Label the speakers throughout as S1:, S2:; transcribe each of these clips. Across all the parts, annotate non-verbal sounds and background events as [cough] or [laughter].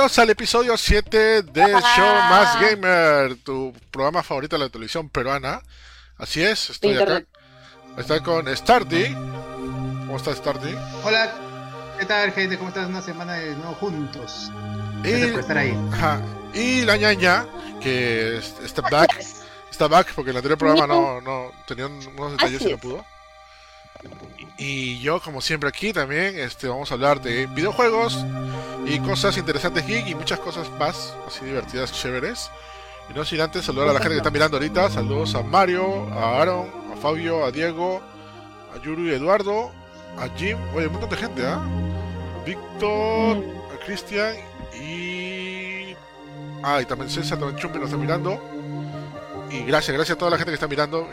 S1: Bienvenidos al episodio 7 de Show Más Gamer, tu programa favorito de la televisión peruana. Así es, estoy acá. Estoy con Stardy. ¿Cómo estás, Stardy?
S2: Hola, ¿qué tal, gente? ¿Cómo estás? Una semana de nuevo juntos. Gracias por estar ahí.
S1: Y la ñaña, que está back. Está back porque en el anterior programa no, no tenía unos detalles y no pudo. Y yo, como siempre aquí también, este, vamos a hablar de videojuegos y cosas interesantes geek y muchas cosas más, así divertidas, chéveres. Y no sin antes saludar a la gente que está mirando ahorita. Saludos a Mario, a Aaron, a Fabio, a Diego, a Yuru y Eduardo, a Jim. Oye, un montón de gente, ¿ah? Víctor, a Cristian y... Ah, y también César, también Chumpi nos está mirando. Y gracias, gracias a toda la gente que está mirando.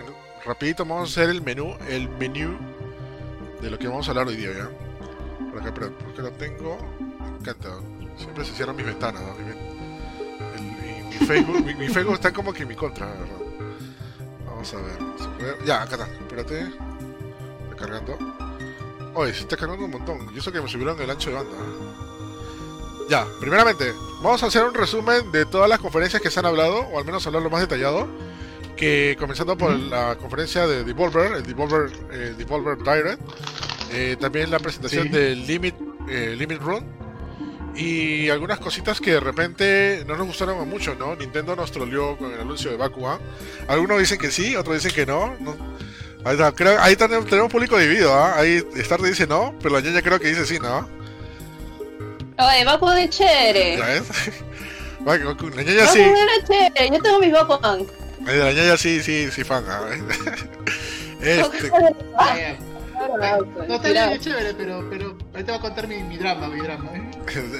S1: Rapidito vamos a hacer el menú, el menú de lo que vamos a hablar hoy día, ¿ya? Por acá, pero porque lo tengo. Me encanta. Siempre se cierran mis ventanas, ¿no? mi, Facebook, mi, Facebook está como que en mi contra, ¿verdad? Vamos a ver. Ya, acá está. Espérate. Está cargando. Oye, se está cargando un montón. Y eso que me subieron el ancho de banda. Ya, primeramente, vamos a hacer un resumen de todas las conferencias que se han hablado, o al menos hablar lo más detallado. Que comenzando por la conferencia de Devolver, el Devolver, eh, Devolver Direct, eh, también la presentación del Limit, eh, Limit Run y algunas cositas que de repente no nos gustaron mucho, ¿no? Nintendo nos troleó con el anuncio de Bakugan. Algunos dicen que sí, otros dicen que no. Ahí, creo, ahí tenemos público dividido, ¿ah? Ahí Star dice no, pero la ñaña creo que dice sí, ¿no?
S3: Oye, Bakugan es chévere.
S1: ¿Ya ves? [laughs] la
S3: ñaña sí. Bakugan es chévere, yo tengo mis Bakugan.
S1: La ñaña sí, sí, sí, fan. ¿ah? [laughs]
S2: este... No está chévere, pero, pero ahí te voy a contar mi, mi drama, mi drama. ¿eh?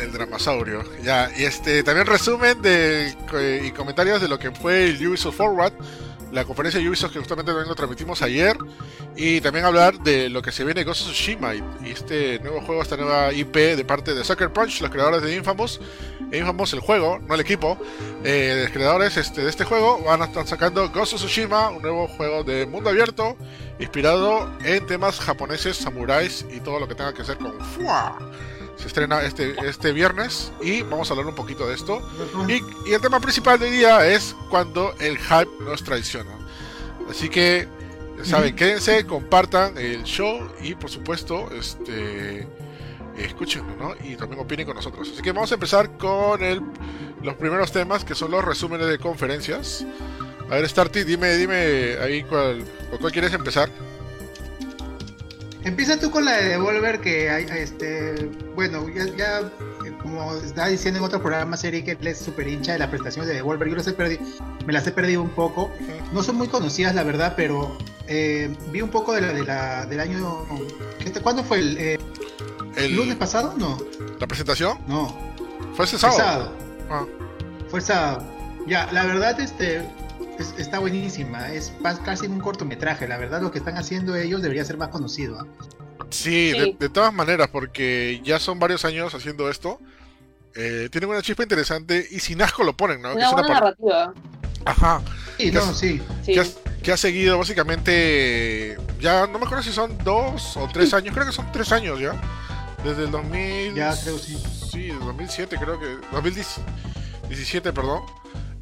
S1: El, dramasaurio. Ya, y este también resumen de, y comentarios de lo que fue el Ubisoft Forward, la conferencia de Ubisoft que justamente también lo transmitimos ayer, y también hablar de lo que se viene Ghost of Tsushima y, este nuevo juego, esta nueva IP de parte de Sucker Punch, los creadores de Infamous. Infamous, el juego, no el equipo, eh, los creadores este, de este juego van a estar sacando Ghost of Tsushima, un nuevo juego de mundo abierto inspirado en temas japoneses, samuráis y todo lo que tenga que ver con Fua. Se estrena este, este viernes y vamos a hablar un poquito de esto. Y, el tema principal de hoy día es cuando el hype nos traiciona. Así que, saben, quédense, compartan el show y por supuesto, este escúchenlo, ¿no? Y también opinen con nosotros. Así que vamos a empezar con el, los primeros temas que son los resúmenes de conferencias. A ver, Starty, dime, dime ahí cuál, cuál quieres empezar.
S2: Empieza tú con la de Devolver, que hay, este, bueno, ya, eh, como estaba diciendo en otro programa, serie que él es súper hincha de las prestaciones de Devolver, yo las he perdido, me las he perdido un poco. No son muy conocidas, la verdad, pero eh, vi un poco de la, de la del año. ¿Cuándo fue? El, eh, el, lunes pasado? No.
S1: ¿La presentación?
S2: No.
S1: Fue ese sábado.
S2: Ah. Fue sábado. Ya, la verdad, este, está buenísima. Es casi un cortometraje. La verdad, lo que están haciendo ellos debería ser más conocido. ¿ah?
S1: Sí, De, todas maneras, porque ya son varios años haciendo esto. Eh, tienen una chispa interesante y sin asco lo ponen, ¿no?
S3: Una, buena narrativa.
S1: Ajá.
S2: Sí, no, sí.
S1: Que, ha, seguido básicamente. Ya no me acuerdo si son dos o tres años. Creo que son tres años ya. Desde el 2000.
S2: Ya, creo sí.
S1: Sí, 2007, creo que. 2017, perdón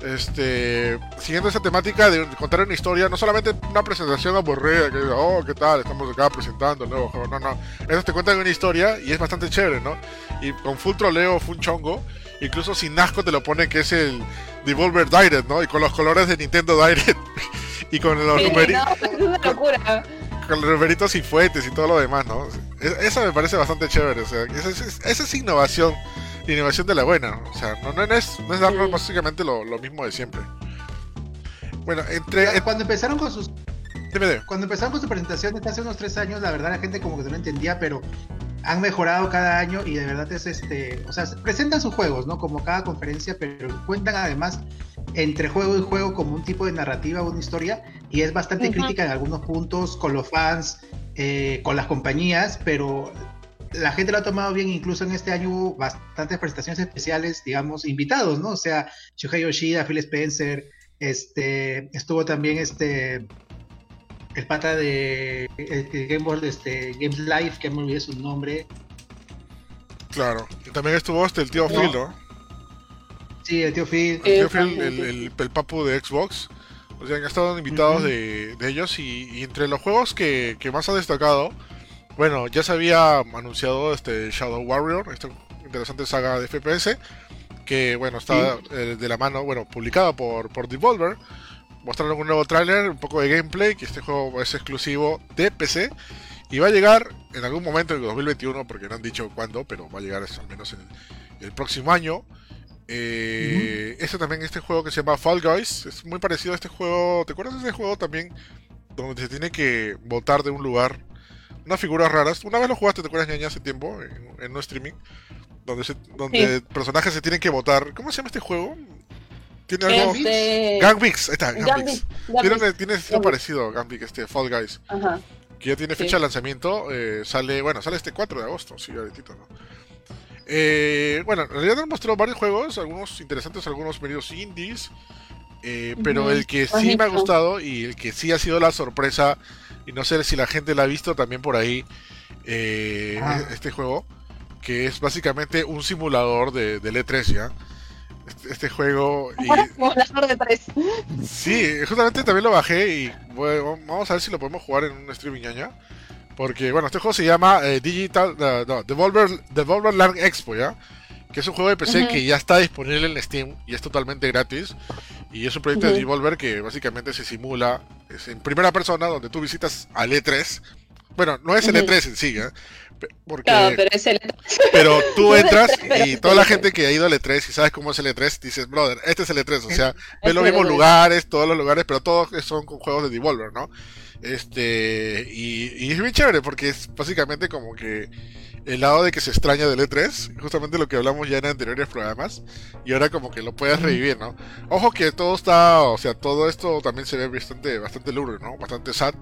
S1: este, siguiendo esa temática de contar una historia, no solamente una presentación aburrida, que oh, ¿qué tal? Estamos acá presentando el nuevo juego. No, no. Eso te cuentan una historia y es bastante chévere, ¿no? Y con full troleo, full chongo, incluso sin asco te lo pone que es el Devolver Direct, ¿no? Y con los colores de Nintendo Direct [laughs] y con los numeritos. [laughs] con, los numeritos y fuetes y todo lo demás, ¿no? E, eso me parece bastante chévere, o sea, esa, esa es innovación innovación de la buena. O sea, no, no, es, no es darnos básicamente lo, mismo de siempre. Bueno, entre.
S2: Cuando empezaron con sus. Cuando empezaron con su presentación hace unos tres años, la verdad la gente como que no entendía, pero han mejorado cada año y de verdad es este. O sea, presentan sus juegos, ¿no? Como cada conferencia, pero cuentan además entre juego y juego como un tipo de narrativa, una historia, y es bastante crítica en algunos puntos con los fans, eh, con las compañías, pero la gente lo ha tomado bien, incluso en este año hubo bastantes presentaciones especiales, digamos, invitados, ¿no? O sea, Shuhei Yoshida, Phil Spencer, este, estuvo también este, el pata de Game World, este, Games Live, que me olvidé su nombre.
S1: Claro, y también estuvo este, el tío Phil, ¿no?
S2: Sí, el tío Phil.
S1: El tío Phil, el, el, papu de Xbox. O sea, han estado invitados de, de, ellos y, entre los juegos que, que, más ha destacado, bueno, ya se había anunciado este Shadow Warrior, esta interesante saga de FPS, que bueno, está eh, de la mano, bueno, publicada por, por Devolver. Mostraron un nuevo tráiler, un poco de gameplay, que este juego es exclusivo de PC y va a llegar en algún momento en 2021, porque no han dicho cuándo, pero va a llegar al menos en el, próximo año. Eh, Este también, este juego que se llama Fall Guys, es muy parecido a este juego. ¿Te acuerdas de ese juego también? Donde se tiene que votar de un lugar. Unas figuras raras. Una vez lo jugaste, ¿te acuerdas, ñaña, hace tiempo? En, un streaming. Donde, donde personajes se tienen que votar. ¿Cómo se llama este juego? Tiene algo. Este... Ahí está, Gambix. Tiene, tiene estilo parecido, Gambix, este, Fall Guys. Ajá. Que ya tiene fecha de lanzamiento. Eh, sale, bueno, sale este 4 de agosto, sí, ahorita, ¿no? Eh, bueno, en realidad nos mostró varios juegos, algunos interesantes, algunos medios indies. Eh, pero el que sí me ha gustado y el que sí ha sido la sorpresa, y no sé si la gente la ha visto también por ahí, eh, este juego, que es básicamente un simulador de, de E3 ya. Este, este juego. Y... de 3. Sí, justamente también lo bajé y vamos a ver si lo podemos jugar en un streaming ñaña. Porque, bueno, este juego se llama eh, Digital. no, Devolver, Devolver Land Expo, ¿ya? Que es un juego de PC que ya está disponible en Steam y es totalmente gratis. Y es un proyecto de Devolver que básicamente se simula es en primera persona, donde tú visitas al E3. Bueno, no es el E3 en sí, ¿eh? Porque, pero, tú [laughs] entras y toda la gente que ha ido al E3 y sabes cómo es el E3, dices, brother, este es el E3, o sea, ve los mismos lugares, todos los lugares, pero todos son con juegos de Devolver, ¿no? Este, y, y es bien chévere porque es básicamente como que el lado de que se extraña del E3, justamente lo que hablamos ya en anteriores programas, y ahora como que lo puedes revivir, ¿no? Ojo que todo está, o sea, todo esto también se ve bastante, bastante lúgubre, ¿no? Bastante sad,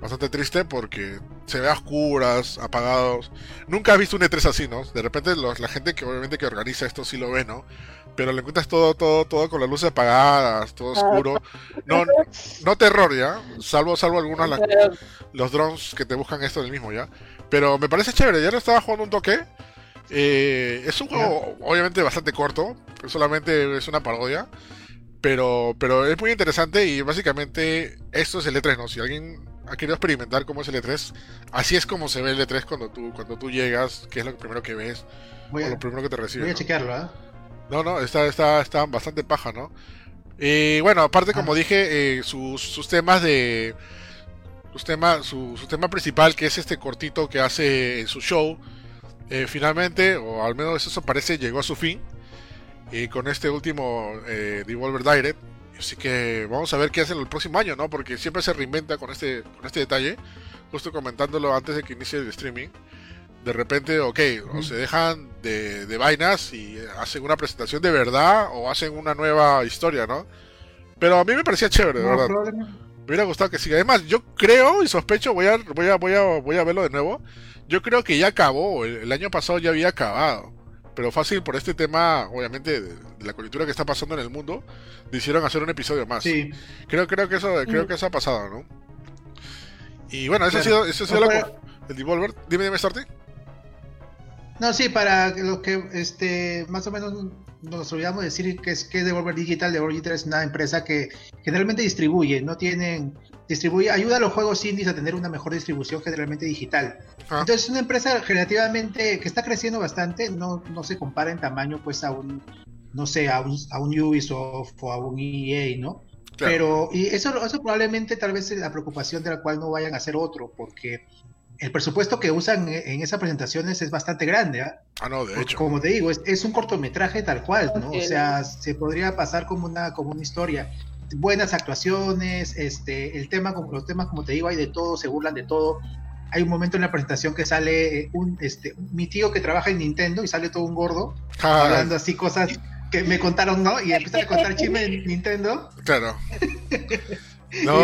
S1: bastante triste porque se ve a oscuras, apagados. Nunca has visto un E3 así, ¿no? De repente la gente que obviamente que organiza esto sí lo ve, ¿no? Pero le encuentras todo, todo, todo con las luces apagadas, todo oscuro. No, no terror, ¿ya? Salvo, salvo algunos los drones que te buscan esto del mismo, ¿ya? Pero me parece chévere, ya no estaba jugando un toque. Eh, es un juego obviamente bastante corto, solamente es una parodia. Pero, pero es muy interesante y básicamente esto es el E3, ¿no? Si alguien ha querido experimentar cómo es el E3, así es como se ve el E3 cuando tú, cuando tú llegas, que es lo primero que ves, o lo primero que te recibe.
S2: Voy a chequearlo, ¿eh?
S1: No, no, está, está, está bastante paja, ¿no? Y bueno, aparte, como ah. dije, eh, sus, sus temas de su tema, su, tema principal, que es este cortito que hace en su show, eh, finalmente, o al menos eso parece, llegó a su fin. Y con este último eh, Devolver Direct. Así que vamos a ver qué hacen el próximo año, ¿no? Porque siempre se reinventa con este, con este detalle. Justo comentándolo antes de que inicie el streaming. De repente, ok, o se dejan de, de vainas y hacen una presentación de verdad o hacen una nueva historia, ¿no? Pero a mí me parecía chévere, de verdad. Me hubiera gustado que siga. Además, yo creo y sospecho, voy a, voy a, voy a, voy a verlo de nuevo. Yo creo que ya acabó. El, año pasado ya había acabado. Pero fácil por este tema, obviamente, de, la coyuntura que está pasando en el mundo, decidieron hacer un episodio más. Sí. Creo, creo que eso, creo que eso ha pasado, ¿no? Y bueno, eso ha sido, eso ha sido el Devolver. Dime, dime, Sorte.
S2: No, sí, para los que este, más o menos nos olvidamos decir que es, que es Devolver Digital. Devolver Digital es una empresa que generalmente distribuye, no tienen, distribuye, ayuda a los juegos indies a tener una mejor distribución generalmente digital. Ah. Entonces es una empresa relativamente que está creciendo bastante, no, no se compara en tamaño pues a un, no sé, a un, a un Ubisoft o a un EA, ¿no? Pero, y eso, eso probablemente tal vez es la preocupación de la cual no vayan a hacer otro, porque el presupuesto que usan en esas presentaciones es bastante grande. ¿ah?
S1: ah no, de hecho.
S2: Como te digo, es, un cortometraje tal cual, ¿no? O sea, se podría pasar como una, como una historia. Buenas actuaciones, este, el tema, como los temas, como te digo, hay de todo, se burlan de todo. Hay un momento en la presentación que sale eh, un, este, mi tío que trabaja en Nintendo y sale todo un gordo ah. hablando así cosas que me contaron, ¿no? Y empieza a contar chisme en Nintendo.
S1: Claro. [laughs]
S3: no.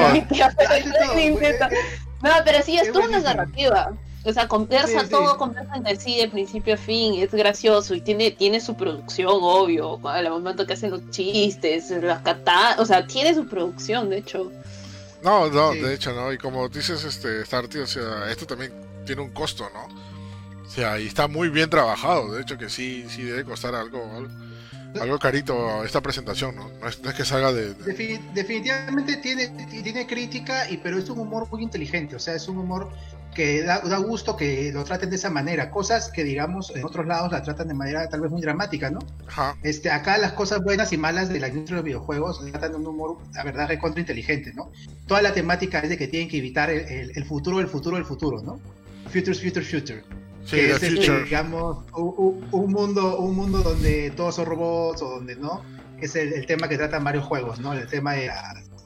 S3: No, pero sí, es toda una narrativa. O sea, conversa todo, conversa entre sí de principio a fin, es gracioso y tiene, tiene su producción, obvio, al momento que hacen los chistes, las catadas, o sea, tiene su producción, de hecho.
S1: No, no, de hecho, ¿no? Y como dices, este, Starty, o sea, esto también tiene un costo, ¿no? O sea, y está muy bien trabajado, de hecho que sí, sí debe costar algo, algo carito esta presentación, ¿no? No es, que salga de...
S2: definitivamente tiene, tiene crítica, y, pero es un humor muy inteligente, o sea, es un humor que da, da, gusto que lo traten de esa manera, cosas que digamos en otros lados la tratan de manera tal vez muy dramática, ¿no? Ajá. Este, acá las cosas buenas y malas de la industria de los videojuegos tratan de un humor, la verdad, recontra inteligente, ¿no? Toda la temática es de que tienen que evitar el, el, futuro, el futuro, el futuro, ¿no? Futures, future, future. Sí, que es este, digamos, un, un, mundo, un mundo donde todos son robots o donde no, es el, el tema que tratan varios juegos, ¿no? El tema de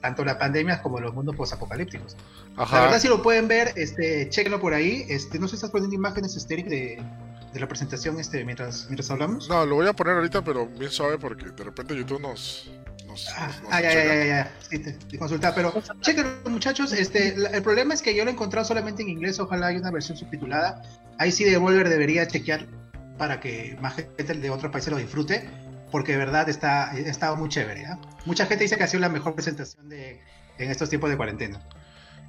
S2: tanto la pandemia como los mundos posapocalípticos. La verdad, si lo pueden ver, este, chequenlo por ahí. Este, no sé si estás poniendo imágenes, Esteric, de, de la presentación este, mientras, mientras hablamos.
S1: No, lo voy a poner ahorita, pero bien suave porque de repente YouTube nos. Nos,
S2: ah, ah ya, ya, ya, ya, sí, te, consulta, pero chequenlo, muchachos. Este, el problema es que yo lo he encontrado solamente en inglés. Ojalá haya una versión subtitulada. Ahí sí, Devolver debería chequear para que más gente de otros países lo disfrute porque de verdad está, está muy chévere. ¿eh? Mucha gente dice que ha sido la mejor presentación de, en estos tiempos de cuarentena.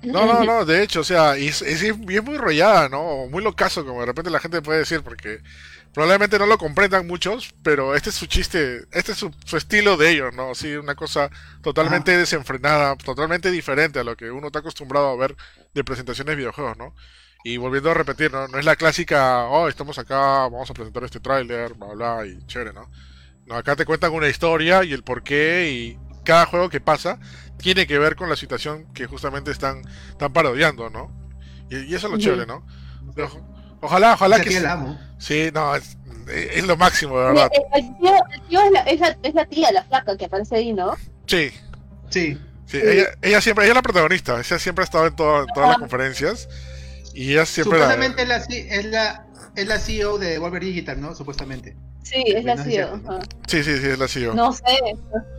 S1: No, no, no, de hecho, o sea, es, es, muy rollada, ¿no? Muy locazo, como de repente la gente puede decir, porque probablemente no lo comprendan muchos, pero este es su chiste, este es su, estilo de ellos, ¿no? Sí, una cosa totalmente desenfrenada, totalmente diferente a lo que uno está acostumbrado a ver de presentaciones de videojuegos, ¿no? Y volviendo a repetir, ¿no? No es la clásica, oh, estamos acá, vamos a presentar este tráiler, bla, bla, y chévere, ¿no? acá te cuentan una historia y el porqué y cada juego que pasa tiene que ver con la situación que justamente están, están parodiando, ¿no? Y, eso es lo chévere, ¿no? Ojalá, ojalá que... Sí, no, es, lo máximo, de verdad.
S3: El, tío, es, la, es, la, es, la, tía, la flaca que aparece ahí, ¿no?
S1: Sí.
S2: Sí.
S1: Sí, ella, ella, siempre, ella es la protagonista, ella siempre ha estado en, todas las ah. conferencias y ella siempre...
S2: Supuestamente la... es, la, es la CEO de Wolverine Digital, ¿no? Supuestamente.
S3: Sí, es la CEO.
S1: Sí, sí, sí, es la CEO.
S3: No sé,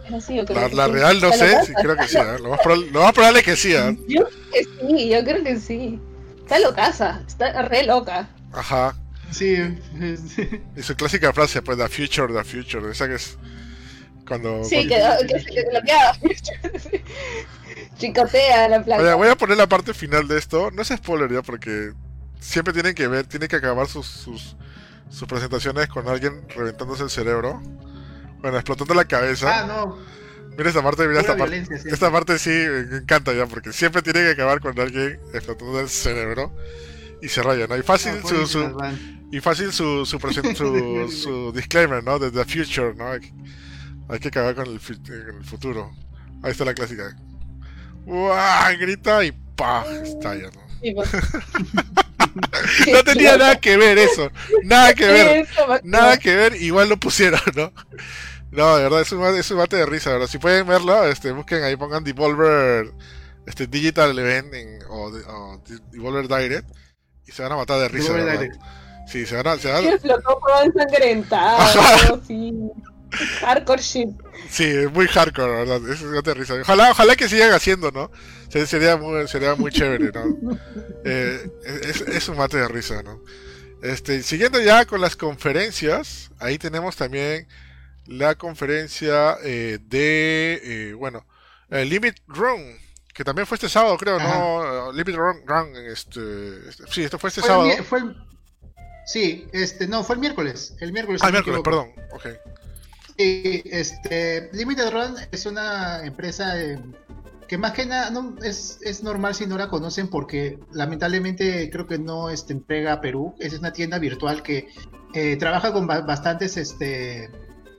S3: es la CEO.
S1: Creo la, real no sé, sí, creo que sí. ¿eh? Lo, más lo, más probable es que sí. ¿eh? [laughs]
S3: Yo creo que sí, yo creo que sí. Está locaza, está re loca.
S1: Ajá.
S2: Sí.
S1: Y su clásica frase, pues, the future, the future. Esa que es cuando...
S3: Sí, que, que, que, que bloquea [laughs] Chicotea la placa.
S1: Oye, voy a poner la parte final de esto. No es spoiler ya, porque siempre tienen que ver, tienen que acabar sus, sus sus presentaciones con alguien reventándose el cerebro. Bueno, explotando la cabeza.
S2: Ah, no.
S1: Mira esta parte, mira esta parte. Esta parte sí me encanta ya, porque siempre tiene que acabar con alguien explotando el cerebro y se raya, ¿no? Y fácil ah, su, su y fácil su su, [laughs] su, su, disclaimer, ¿no? De the future, ¿no? Hay, que acabar con el, el, futuro. Ahí está la clásica. ¡Uah! Grita y ¡pah! Estalla, ¿no? Pues. [laughs] no tenía nada que ver eso. Nada que ver. Nada que ver, igual lo pusieron, ¿no? No, de verdad, es un, es un bate de risa, ¿verdad? Si pueden verlo, este, busquen ahí, pongan Devolver este, Digital Event o, o, Devolver Direct y se van a matar de risa. Sí, se van a. Se van a... [laughs]
S3: ensangrentado, sí. Hardcore shit.
S1: Sí, muy hardcore, ¿verdad? Es un bate de risa. Ojalá, ojalá que sigan haciendo, ¿no? Sería muy, sería muy chévere, ¿no? [laughs] Eh, es, un mate de risa, ¿no? Este, siguiendo ya con las conferencias, ahí tenemos también la conferencia eh, de, eh, bueno, Limit Run, que también fue este sábado, creo, ¿no? Limit Run, Run este, este, sí, esto fue este sábado.
S2: sí, este, no, fue el miércoles, el miércoles.
S1: Ah, el miércoles, perdón, ok.
S2: Sí, este, Limited Run es una empresa que más que nada no, es, es, normal si no la conocen porque lamentablemente creo que no este, entrega a Perú. Es una tienda virtual que eh, trabaja con bastantes este,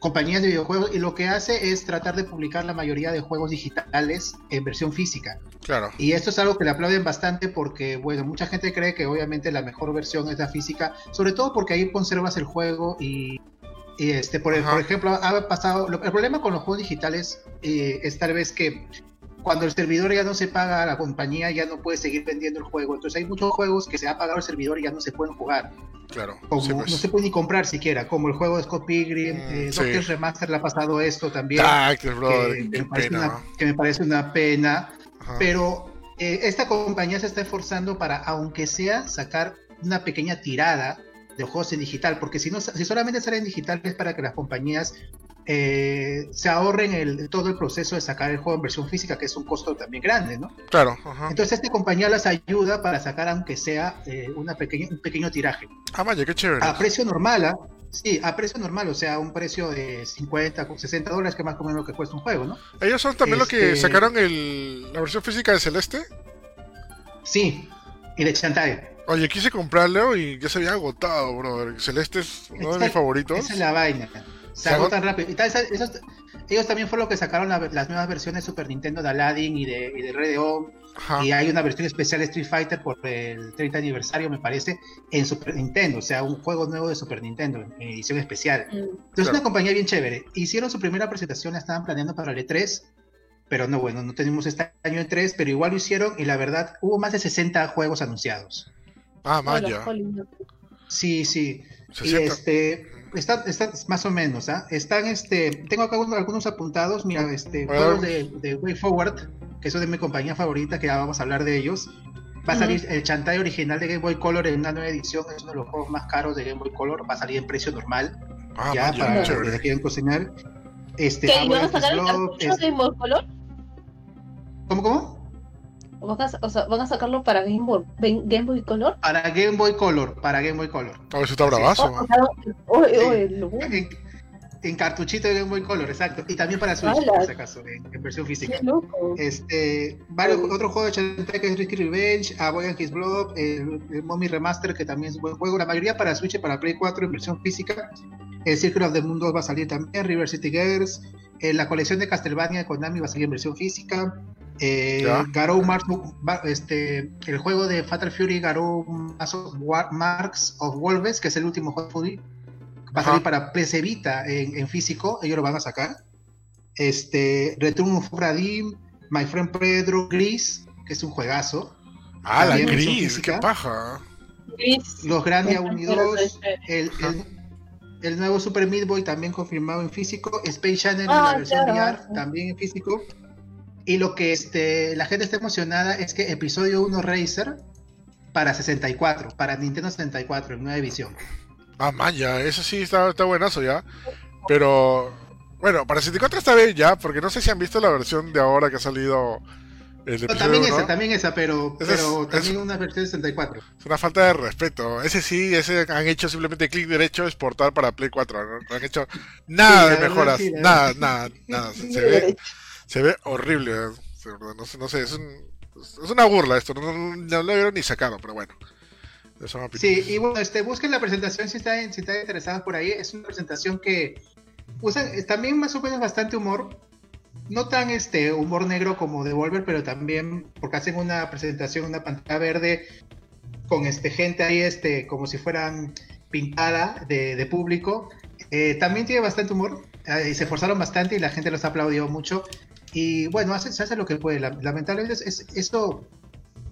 S2: compañías de videojuegos y lo que hace es tratar de publicar la mayoría de juegos digitales en versión física.
S1: Claro.
S2: Y esto es algo que le aplauden bastante porque, bueno, mucha gente cree que obviamente la mejor versión es la física, sobre todo porque ahí conservas el juego y este, por, por, ejemplo, ha pasado. el problema con los juegos digitales eh, es tal vez que cuando el servidor ya no se paga a la compañía, ya no puede seguir vendiendo el juego. Entonces hay muchos juegos que se ha pagado el servidor y ya no se pueden jugar.
S1: Claro.
S2: Pues. No se puede ni comprar siquiera, como el juego de Scott Pilgrim, mm, eh, Remaster le ha pasado esto también.
S1: Ah, que, me
S2: una, que, me parece una pena. Pero eh, esta compañía se está esforzando para, aunque sea, sacar una pequeña tirada de juegos en digital, porque si, no, si solamente sale en digital es para que las compañías eh, se ahorren el, todo el proceso de sacar el juego en versión física, que es un costo también grande, ¿no?
S1: Claro.
S2: Entonces esta compañía las ayuda para sacar, aunque sea eh, una pequeña, un pequeño tiraje.
S1: Ah, vaya, qué chévere.
S2: A precio normal, ¿ah? Sí, a precio normal, o sea, un precio de 50, 60 dólares, que más o menos lo que cuesta un juego, ¿no?
S1: ¿Ellos son también los que este sacaron el, la versión física de Celeste?
S2: Sí, y de Chantae.
S1: Oye, quise comprarlo y ya se había agotado, brother. Celeste es uno de mis favoritos.
S2: Esa es la vaina. Se, agotan rápido. Y tal, ellos también fueron los que sacaron las nuevas versiones de Super Nintendo de Aladdin y de, y de Red Y hay una versión especial de Street Fighter por el 30 aniversario, me parece, en Super Nintendo. O sea, un juego nuevo de Super Nintendo, en edición especial. Mm. Entonces, es una compañía bien chévere. Hicieron su primera presentación, la estaban planeando para el E3. Pero no, bueno, no tenemos este año E3, pero igual lo hicieron y la verdad, hubo más de 60 juegos anunciados.
S1: Ah, vaya.
S2: Sí, sí. Y este, está, está más o menos, ¿ah? Están, este, tengo acá algunos apuntados, mira, este, juegos de, de, Way Forward, que son de mi compañía favorita, que ya vamos a hablar de ellos. Va a salir el Chantai original de Game Boy Color en una nueva edición, es uno de los juegos más caros de Game Boy Color, va a salir en precio normal, ah, ya, para los que quieran cocinar.
S3: Este, ¿Qué, ¿Van a sacar el cartucho de Game Boy Color?
S2: ¿Cómo, cómo?
S3: ¿Van a, o sea, ¿Van a sacarlo para Game Boy, Game Boy Color?
S2: Para Game Boy Color, para Game Boy Color.
S1: A ver si está bravazo.
S2: Oh, en, en, cartuchito de Game Boy Color, exacto. Y también para Switch, por si acaso, en, versión física. Este, varios otros juegos de Chantek que es Risky Revenge, A Boy and His Blood, el, Mommy Remaster, que también es un buen juego. La mayoría para Switch y para Play 4 en versión física. El Circle of the Moon 2 va a salir también, River City Girls. Eh, la colección de Castlevania de Konami va a salir en versión física. Eh, Garou este, el juego de Fatal Fury Garou Marks of Wolves, que es el último juego de va a salir para PC Vita en, físico, ellos lo van a sacar. Este, Return of Radim, My Friend Pedro, Gris, que es un juegazo.
S1: Ah, la Gris, qué paja.
S2: Los Grandia Unidos, el, el, nuevo Super Meat Boy también confirmado en físico, Space Channel en la ah, versión VR también en físico. Y lo que este, la gente está emocionada es que episodio 1 Racer para 64, para Nintendo 64, en nueva edición.
S1: Ah, man, ya, eso sí está, está buenazo ya. Pero, bueno, para 64 está bien ya, porque no sé si han visto la versión de ahora que ha salido.
S2: El también esa, también esa, pero, pero también una versión de 64.
S1: Es una falta de respeto. Ese sí, ese han hecho simplemente clic derecho, exportar para Play 4. No, han hecho nada de mejoras. nada, nada, nada. Se [laughs] ve, se ve horrible. No sé, no sé es, una burla esto. No, lo vieron ni sacado, pero bueno.
S2: Sí, y bueno, este, busquen la presentación si están, si están interesados por ahí. Es una presentación que usa también más o menos bastante humor. No tan este humor negro como Devolver, pero también porque hacen una presentación, una pantalla verde con este gente ahí, este, como si fueran pintada de, público. Eh, también tiene bastante humor. Eh, y se esforzaron bastante y la gente los aplaudió mucho. Y bueno, hace, se hace lo que puede. Lamentablemente es, esto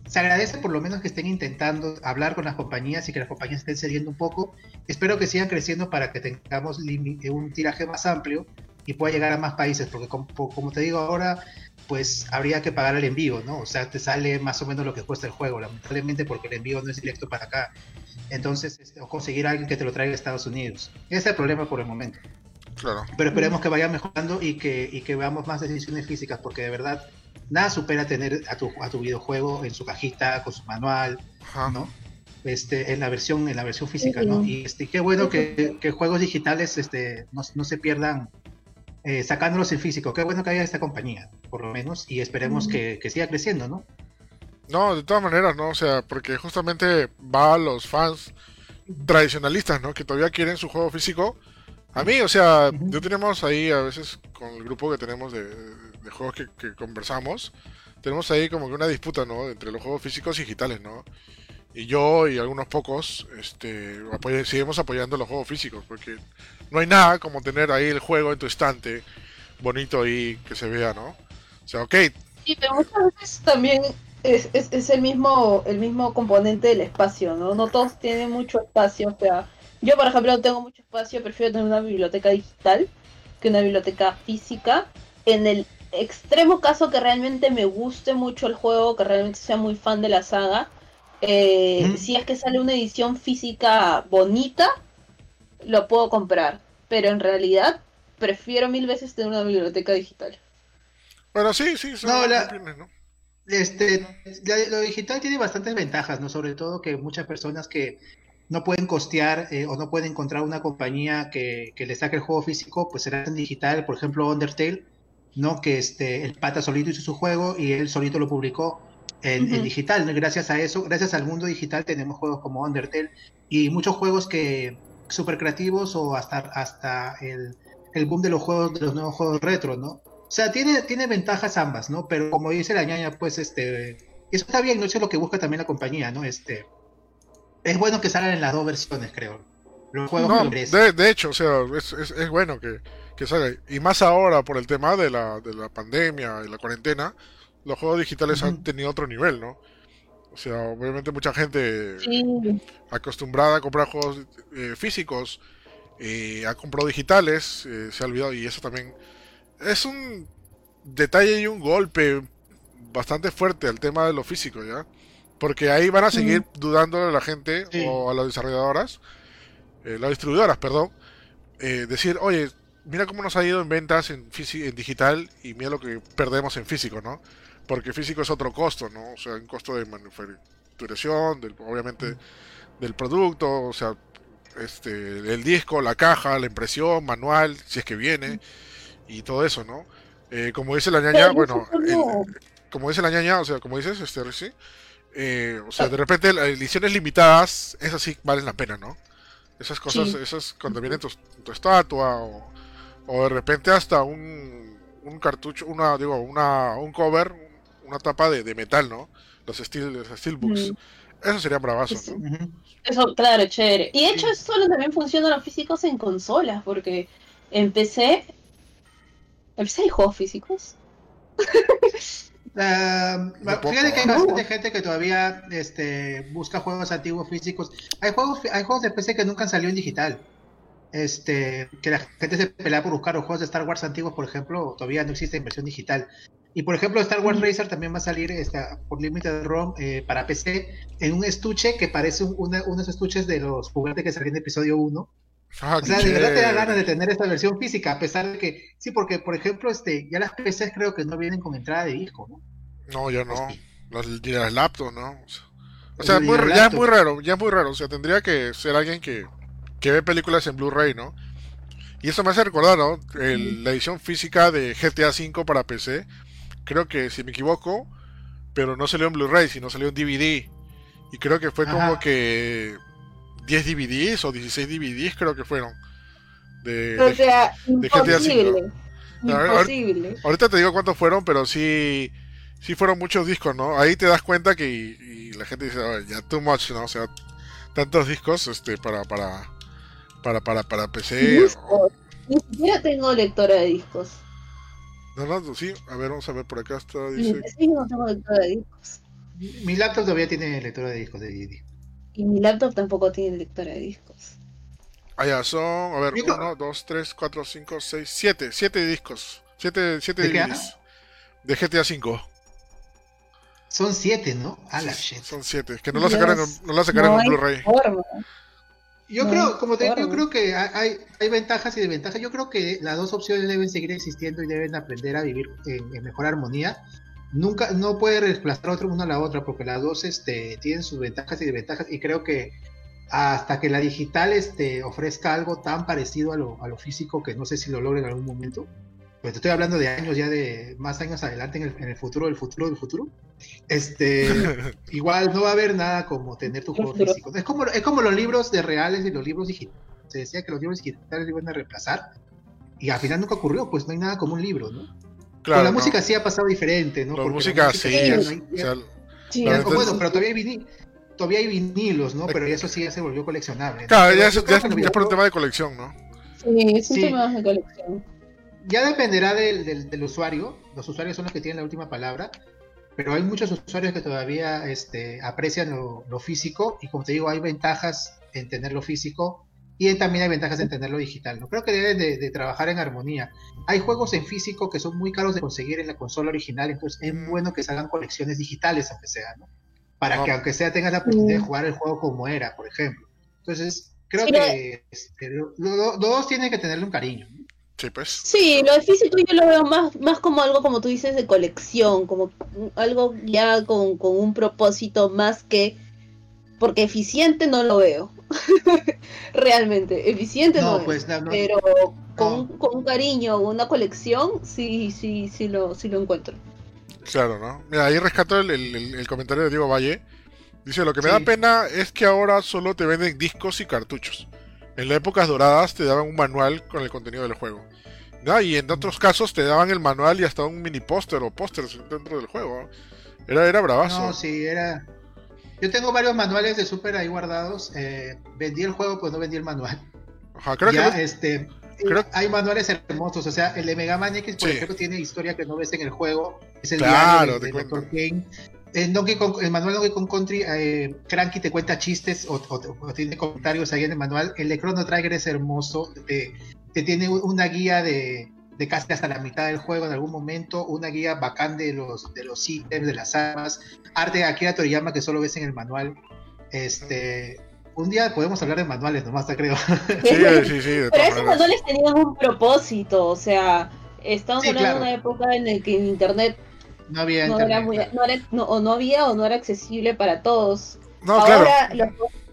S2: se agradece por lo menos que estén intentando hablar con las compañías y que las compañías estén cediendo un poco. Espero que sigan creciendo para que tengamos un tiraje más amplio y pueda llegar a más países, porque como, te digo ahora, pues habría que pagar el envío, ¿no? O sea, te sale más o menos lo que cuesta el juego, lamentablemente porque el envío no es directo para acá. Entonces, este, o conseguir a alguien que te lo traiga a Estados Unidos. Ese es el problema por el momento. Pero esperemos que vaya mejorando y que, y que veamos más decisiones físicas, porque de verdad nada supera tener a tu, a tu videojuego en su cajita, con su manual, ¿no? Este, en la versión, en la versión física, ¿no? Y este, qué bueno que, que juegos digitales este, no, no se pierdan eh, sacándolos en físico. Qué bueno que haya esta compañía, por lo menos, y esperemos que, que siga creciendo, ¿no?
S1: No, de todas maneras, ¿no? O sea, porque justamente va a los fans tradicionalistas, ¿no? Que todavía quieren su juego físico a mí, o sea, yo tenemos ahí a veces con el grupo que tenemos de, juegos que, conversamos, tenemos ahí como que una disputa, ¿no? Entre los juegos físicos y digitales, ¿no? Y yo y algunos pocos, este, seguimos apoyando los juegos físicos, porque no hay nada como tener ahí el juego en tu estante, bonito ahí, que se vea, ¿no? O sea, ok.
S3: Sí, pero muchas veces también es, es, es el mismo el mismo componente del espacio, ¿no? No todos tienen mucho espacio, o sea yo, por ejemplo, no tengo mucho espacio, prefiero tener una biblioteca digital que una biblioteca física. En el extremo caso que realmente me guste mucho el juego, que realmente sea muy fan de la saga, eh, si es que sale una edición física bonita, lo puedo comprar. Pero en realidad, prefiero mil veces tener una biblioteca digital.
S1: Bueno, sí, sí,
S2: no, ¿no? Este, lo digital tiene bastantes ventajas, ¿no? Sobre todo que muchas personas que no pueden costear eh, o no pueden encontrar una compañía que, que le saque el juego físico, pues será en digital, por ejemplo Undertale, ¿no? Que este, el pata solito hizo su juego y él solito lo publicó en, digital. Gracias a eso, gracias al mundo digital tenemos juegos como Undertale y muchos juegos que super creativos o hasta, hasta el, el boom de los juegos, de los nuevos juegos retro, ¿no? O sea, tiene, tiene ventajas ambas, ¿no? Pero como dice la ñaña, pues este, eso está bien, no es lo que busca también la compañía, ¿no? Este, es bueno que salgan en las dos versiones, creo.
S1: Los juegos de, de, hecho, o sea, es, es, es bueno que, que salga. Y más ahora por el tema de la, de la pandemia y la cuarentena, los juegos digitales han tenido otro nivel, ¿no? O sea, obviamente mucha gente acostumbrada a comprar juegos eh, físicos eh, ha comprado digitales, eh, se ha olvidado y eso también es un detalle y un golpe bastante fuerte al tema de lo físico, ¿ya? Porque ahí van a seguir dudando a la gente o a las desarrolladoras, las distribuidoras, perdón, decir, oye, mira cómo nos ha ido en ventas en, en digital y mira lo que perdemos en físico, ¿no? porque físico es otro costo, ¿no? O sea, un costo de manufacturación, del, obviamente del producto, o sea, este, el disco, la caja, la impresión, manual, si es que viene, y todo eso, ¿no? Eh, como dice la ñaña, bueno, como dice la ñaña, o sea, como dices, este, sí, eh, o sea, de repente las ediciones limitadas, esas sí valen la pena, ¿no? Esas cosas, esas cuando viene tu, tu estatua, o, o de repente hasta un, un cartucho, una, digo, una, un cover, una tapa de, metal, ¿no? Los steel, steelbooks. Eso sería bravazo, ¿no?
S3: Eso, claro, chévere. Y de hecho, eso también funciona los físicos en consolas, porque en PC. ¿En PC hay juegos físicos? [laughs]
S2: Uh, fíjate que hay bastante gente que todavía este, busca juegos antiguos físicos. Hay juegos, hay juegos de PC que nunca han salido en digital. Este, que la gente se pelea por buscar los juegos de Star Wars antiguos, por ejemplo, todavía no existe en versión digital. Y por ejemplo, Star Wars Racer también va a salir esta, por Limited ROM eh, para PC en un estuche que parece unos estuches de los juguetes que salieron en episodio 1. Ah, o sea, de verdad te da ganas de tener esta versión física, a pesar de que, sí, porque por ejemplo, este, ya las PCs creo que no vienen con entrada de disco, ¿no?
S1: No, ya no. Este. Las, laptops, ¿no? O sea, ya es muy raro, ya es muy raro. O sea, tendría que ser alguien que, que ve películas en Blu-ray, ¿no? Y eso me hace recordar, ¿no? la edición física de GTA V para PC creo que si me equivoco, pero no salió en Blu-ray, sino salió en DVD. Y creo que fue como que 10 DVDs o 16 DVDs creo que fueron.
S3: De, o sea, imposible.
S1: Imposible. Ahorita te digo cuántos fueron, pero sí, sí fueron muchos discos, ¿no? Ahí te das cuenta que y, la gente dice, ya too much, ¿no? O sea, tantos discos este para para para para, para PC.
S3: Ni siquiera tengo lectora de discos.
S1: No, sí, a ver, vamos a ver por acá está. Dice...
S3: Sí, no tengo lectora de discos.
S2: Mi laptop todavía tiene lectora de discos de DVD.
S3: Y mi laptop tampoco tiene lectora de discos.
S1: Ah, ya, son, a ver, 1, 2, 3, 4, 5, 6, 7, 7 discos. 7 siete ¿De DVDs. De GTA V.
S2: Son 7, ¿no? A la shit.
S1: Son 7, es que no lo sacaron, no lo sacaron en Blu-ray.
S2: Yo creo, como te yo creo que hay, hay ventajas y desventajas. Yo creo que las dos opciones deben seguir existiendo y deben aprender a vivir en, mejor armonía. Nunca, no puede reemplazar otra una a la otra, porque las dos este, tienen sus ventajas y desventajas. Y creo que hasta que la digital este, ofrezca algo tan parecido a lo, a lo físico, que no sé si lo logre en algún momento, pues te estoy hablando de años ya de más años adelante en el, en el futuro del futuro del futuro. Este, [laughs] igual no va a haber nada como tener tu juego físico. Es como, es como los libros de reales y los libros digitales. Se decía que los libros digitales iban a reemplazar y al final nunca ocurrió, pues no hay nada como un libro, ¿no? Claro, Con la música sí ha pasado diferente, ¿no?
S1: La música, sí,
S2: sí, bueno, pero todavía hay, todavía hay vinilos, ¿no? Pero eso sí ya se volvió coleccionable.
S1: Claro, ya, es, por un tema de colección, ¿no?
S3: Sí, es un tema de colección
S2: ya dependerá del, del, usuario. Los usuarios son los que tienen la última palabra. Pero hay muchos usuarios que todavía este, aprecian lo, físico. Y como te digo, hay ventajas en tenerlo físico. Y también hay ventajas en tenerlo digital. ¿no? Creo que deben de, trabajar en armonía. Hay juegos en físico que son muy caros de conseguir en la consola original. Entonces es bueno que salgan colecciones digitales, aunque sea, ¿no? Para que aunque sea tengas la oportunidad de jugar el juego como era, por ejemplo. Entonces, creo que este, los dos tienen que tenerle un cariño.
S1: Sí, pues.
S3: Sí, lo de físico yo lo veo más, más como algo, como tú dices, de colección, como algo ya con, un propósito más que porque eficiente no lo veo. [laughs] Realmente, eficiente no, pues, pero con, con, un cariño, una colección, sí, sí, sí lo, sí lo encuentro.
S1: Claro, ¿no? Mira, ahí rescato el, el, comentario de Diego Valle. Dice, lo que me da pena es que ahora solo te venden discos y cartuchos. En las épocas doradas te daban un manual con el contenido del juego. Y en otros casos te daban el manual y hasta un mini póster o pósters dentro del juego. Era, era bravazo.
S2: No, sí, era... Yo tengo varios manuales de Super ahí guardados. Eh, vendí el juego, pues no vendí el manual.
S1: Ajá, creo que...
S2: Este, Hay manuales hermosos. O sea, el de Mega Man X, por ejemplo, tiene historia que no ves en el juego. Es el
S1: claro, de, de
S2: En Donkey Kong, el manual Donkey Kong Country, eh, Cranky te cuenta chistes o, tiene comentarios ahí en el manual. El de Chrono Trigger es hermoso. Te, te tiene una guía de, de casi hasta la mitad del juego en algún momento, una guía bacán de los, de los ítems, de las armas, arte de Akira Toriyama que solo ves en el manual. Este, un día podemos hablar de manuales nomás, te creo.
S1: Sí, sí, sí.
S3: Pero esos manuales tenían un propósito, o sea, estamos hablando de una época en la que en internet
S2: no había no era
S3: no o no había o no era accesible para todos. Ahora los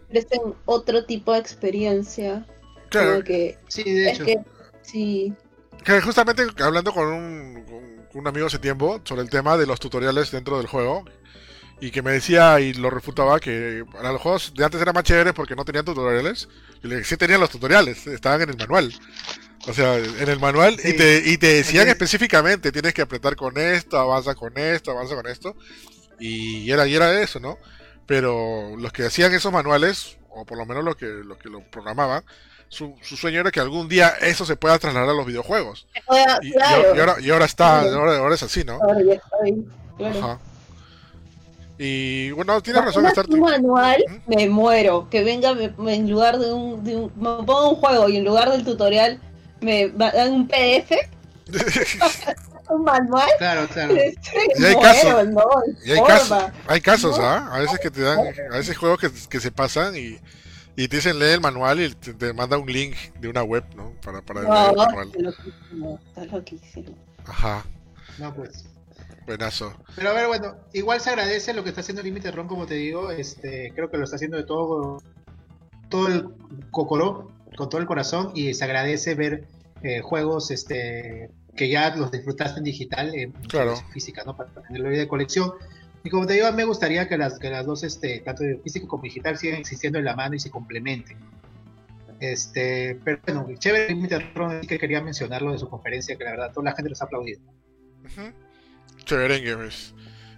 S3: ofrecen otro tipo de experiencia.
S1: Claro.
S3: Que,
S2: sí, de hecho.
S3: que, sí
S1: justamente hablando con un, un, amigo hace tiempo sobre el tema de los tutoriales dentro del juego, y que me decía y lo refutaba que para los juegos de antes eran más chéveres porque no tenían tutoriales. Y le dije, sí tenían los tutoriales, estaban en el manual. O sea, en el manual y, te, y te decían específicamente, tienes que apretar con esto, avanza con esto, avanza con esto. Y era, y era eso, ¿no? Pero los que hacían esos manuales, o por lo menos los que, los que lo programaban, su, sueño era que algún día eso se pueda trasladar a los videojuegos. y, ahora, y, ahora, está, ahora, es así, ¿no? Y bueno, tiene razón
S3: de estar. Un manual, me muero. Que venga en lugar de un, de un. Me pongo un juego y en lugar del tutorial me dan un PDF. [laughs] un manual.
S2: Claro, claro. [laughs]
S1: Y hay casos. y hay, casos, hay casos, ¿ah? A veces que te dan. A veces juegos que, que se pasan y y te dicen lee el manual y te, manda un link de una web, ¿no? Para, para leer el
S3: manual. Está loquísimo.
S1: Ajá.
S2: No, pues.
S1: Buenazo.
S2: Pero a ver, bueno, igual se agradece lo que está haciendo Límite Ron, como te digo. Este, creo que lo está haciendo de todo, todo el cocoró, con todo el corazón. Y se agradece ver eh, juegos este, que ya los disfrutaste en digital, en
S1: claro.
S2: física, ¿no? Para tenerlo de colección. Y como te digo, me gustaría que las, que las dos, este, tanto físico como digital, sigan existiendo en la mano y se complementen. Este, pero bueno, chévere que quería mencionarlo de su conferencia, que la verdad toda la gente los ha aplaudido.
S1: Chévere gamers.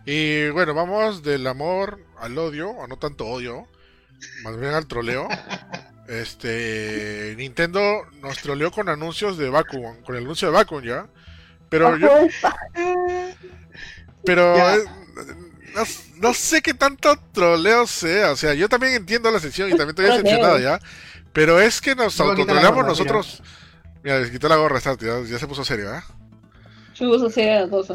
S1: Y bueno, vamos del amor al odio, o no tanto odio, más bien al troleo. [laughs] este Nintendo nos troleó con anuncios de Bakugan, con el anuncio de Bakugan ya. Pero yo. Pero no, sé qué tanto troleo sea. O sea, yo también entiendo la sesión y también estoy decepcionado ya. Pero es que nos autotroleamos nosotros. Mira, les quitó la gorra, está, ya, ya, se puso serio, ¿eh?
S3: Se puso serio la cosa.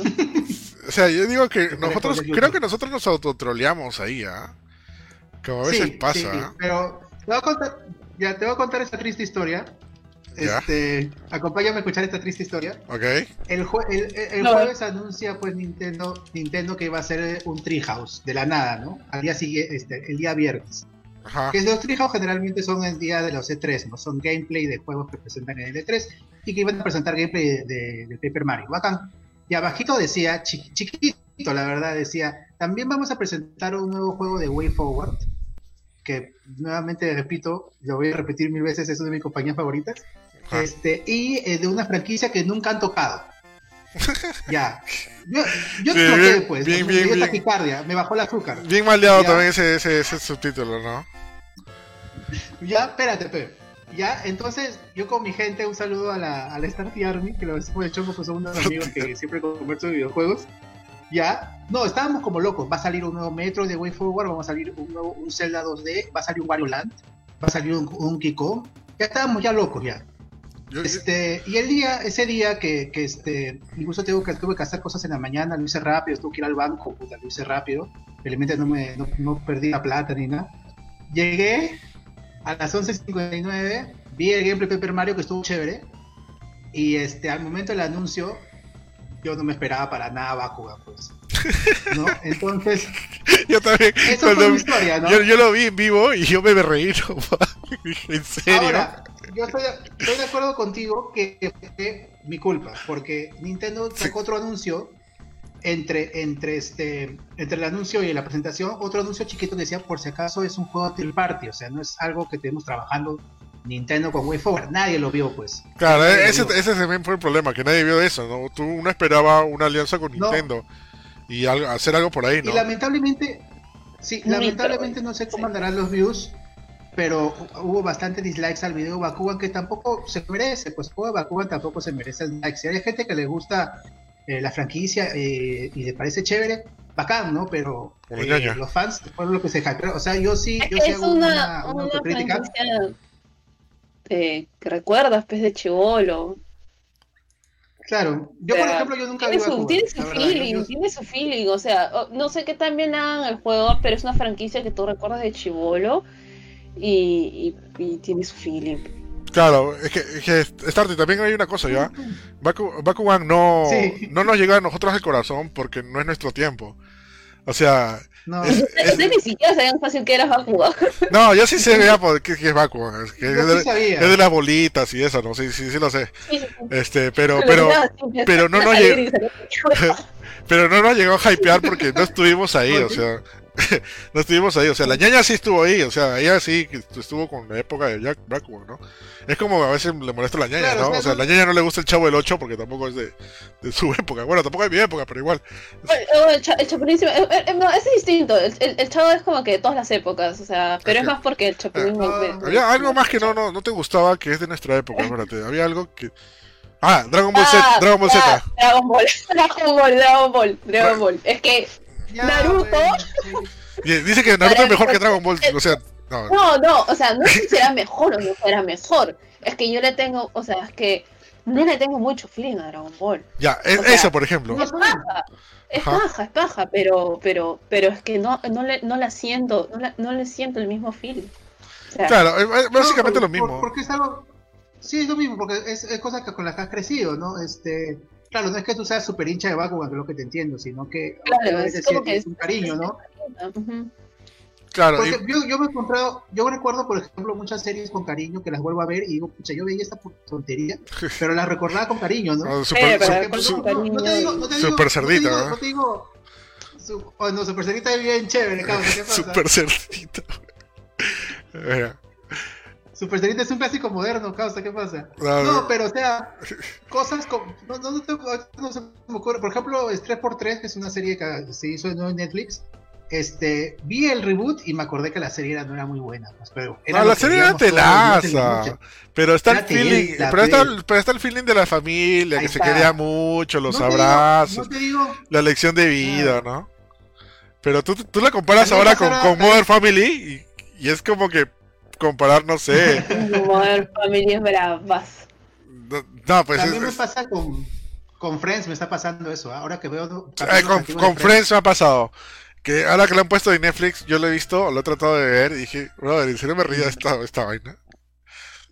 S1: o sea, yo digo que nosotros, creo que nosotros nos autotroleamos ahí, ¿ah? Como a veces pasa. Sí,
S2: pero te voy a contar, ya te voy a contar esta triste historia. Este, acompáñame a escuchar esta triste historia.
S1: Ok.
S2: El, jueves anuncia pues Nintendo, Nintendo que iba a ser un Treehouse de la nada, ¿no? Al día siguiente, este, el día viernes. Ajá. Que los Treehouse generalmente son el día de los E3, ¿no? Son gameplay de juegos que presentan en el E3 y que iban a presentar gameplay de, Paper Mario. Bacán. Y abajito decía, chiquito la verdad, decía, también vamos a presentar un nuevo juego de Way Forward que nuevamente repito, lo voy a repetir mil veces, es una de mis compañías favoritas. Este, y eh, de una franquicia que nunca han tocado. [laughs] ya. Yo, yo te toqué después. Bien, bien, me bien. me bajó el azúcar.
S1: Bien maleado también ese, ese, ese, subtítulo, ¿no?
S2: Ya, espérate, Pepe. Ya, entonces yo con mi gente, un saludo a la, a la Army, que lo hemos hecho porque son unos amigos que [laughs] siempre converso de videojuegos. Ya, no, estábamos como locos. Va a salir un nuevo Metro de Way Forward, va a salir un nuevo un Zelda 2D, va a salir un Wario Land, va a salir un, un Kiko. Ya estábamos ya locos ya. Este, y el día, ese día que, que este, incluso tengo que, tuve que hacer cosas en la mañana, lo hice rápido, tuve que ir al banco, puta, lo hice rápido, felizmente no, me, no, perdí la plata ni nada. Llegué a las 11.59, vi el gameplay Paper Mario que estuvo chévere, y este, al momento del anuncio, yo no me esperaba para nada Bakugan, pues. [laughs] ¿no? Entonces, [laughs]
S1: yo también. Eso fue historia, ¿no? yo, lo vi en vivo y yo me reí, [laughs] en serio.
S2: Ahora, yo estoy, estoy, de acuerdo contigo que fue mi culpa, porque Nintendo sacó otro anuncio entre, entre, este, entre el anuncio y la presentación, otro anuncio chiquito que decía, por si acaso es un juego de party, o sea, no es algo que tenemos trabajando Nintendo con Way Forward, nadie lo vio, pues.
S1: Claro, ese, ese también fue el problema, que nadie vio eso, ¿no? Tú uno esperaba una alianza con Nintendo y hacer algo por ahí, ¿no?
S2: Y lamentablemente, sí, lamentablemente no sé cómo andarán los views, pero hubo bastante dislikes al video Bakugan que tampoco se merece, pues el juego de Bakugan tampoco se merece likes. Si hay gente que le gusta eh, la franquicia eh, y le parece chévere, bacán, ¿no? Pero eh, los fans fueron lo que se hypearon. O sea, yo sí, yo sí hago una, una, autocrítica.
S3: que recuerdas, pez de chivolo.
S2: Claro, yo por ejemplo yo nunca
S3: tiene su, tiene su feeling, tiene su feeling, o sea, no sé qué tan bien hagan el juego, pero es una franquicia que tú recuerdas de chivolo y, y, tiene su feeling.
S1: Claro, es que, es que también hay una cosa ya. Baku, Bakugan no, no nos llega a nosotros al corazón porque no es nuestro tiempo. O sea.
S3: No. Es, ni siquiera sabían fácil que era Bakugan.
S1: No, yo sí sé ya que, es Bakugan. Es, de, las bolitas y eso, ¿no? Sí, sí, sí lo sé. Este, pero, pero, pero no [laughs] nos llegó. [laughs] pero no nos llegó a hypear porque no estuvimos ahí, o sea. [laughs] no estuvimos ahí, o sea, la ñaña sí estuvo ahí, o sea, ella sí estuvo con la época de Jack Blackwood, ¿no? Es como a veces le molesta a la ñaña, ¿no? O sea, a la ñaña no le gusta el chavo del 8 porque tampoco es de, de su [laughs] época. Bueno, tampoco es mi época, pero igual.
S3: El, Chapulín, eh, eh, no, es distinto. El, el, chavo es como que de todas las épocas, o sea, pero es, más porque el Chapulín.
S1: Ah, había algo más que no, no, no te gustaba que es de nuestra época, [laughs] espérate. Había algo que. Ah, Dragon Ball Z, ah, Dragon Ball
S3: Z. Dragon Ball, Dragon Ball, Dragon Ball, Dragon Ball. Es que Naruto. [laughs]
S1: Dice que Naruto es mejor que Dragon Ball, o sea,
S3: no. No, no, o sea, no es que será mejor o no será mejor. Es que yo le tengo, o sea, es que no le tengo mucho feeling a Dragon Ball.
S1: Ya, eso por ejemplo.
S3: Es paja, es paja, es paja, pero, pero, pero es que no, no le, no la siento, no, la, no le siento el mismo feeling.
S1: claro, es básicamente lo mismo.
S2: porque es algo, sí, es lo mismo, porque es, es cosa que con la que has crecido, ¿no? Este, Claro, no es que tú seas súper hincha de Bakugan, que es lo que te entiendo, sino que
S3: claro, es, decir, es
S2: un cariño, ¿no?
S1: Claro.
S2: Porque yo, yo me he encontrado, yo recuerdo, por ejemplo, muchas series con cariño que las vuelvo a ver y digo, pucha, yo veía esta tontería, [laughs] pero las recordaba con cariño, ¿no?
S1: no super, super cerdita, ¿no?
S2: No te digo, su, oh, no, super cerdita es bien chévere, cabrón, ¿qué [laughs] pasa?
S1: super cerdita. [laughs]
S2: Super es un clásico moderno, causa, ¿qué pasa? No, pero o sea, cosas como. No, no, no, se me ocurre. Por ejemplo, es 3x3, que es una serie que se hizo en Netflix. Este, vi el reboot y me acordé que la serie no era muy buena. Pues, pero
S1: no, la serie era telaza. Pero está el feeling, pero, está, pero, está, el feeling de la familia, que se quería mucho, los abrazos, la lección de vida, ¿no? Pero tú, tú la comparas ahora con, con Mother Family y, y es como que comparar, no sé.
S3: Modern Family bravas.
S1: No, pues
S2: También me pasa con, con Friends, me está pasando eso. ¿ah? Ahora que veo.
S1: Eh, con, con Friends me ha pasado. Que ahora que lo han puesto de Netflix, yo lo he visto, lo he tratado de ver y dije, brother, en serio me ría esta, esta vaina.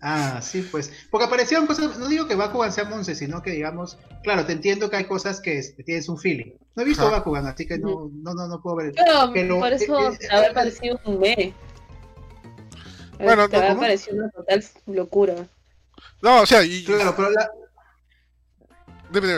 S2: Ah, sí, pues. Porque aparecieron cosas, no digo que Bakugan sea Monse, sino que digamos, claro, te entiendo que hay cosas que tienes un feeling. No he visto Bakugan, así que no, no, no, no puedo ver.
S3: Pero, por eso eh, eh, haber parecido un B.
S1: Bueno,
S3: te no, me una total locura.
S1: No, o sea, y...
S2: Claro, pero la...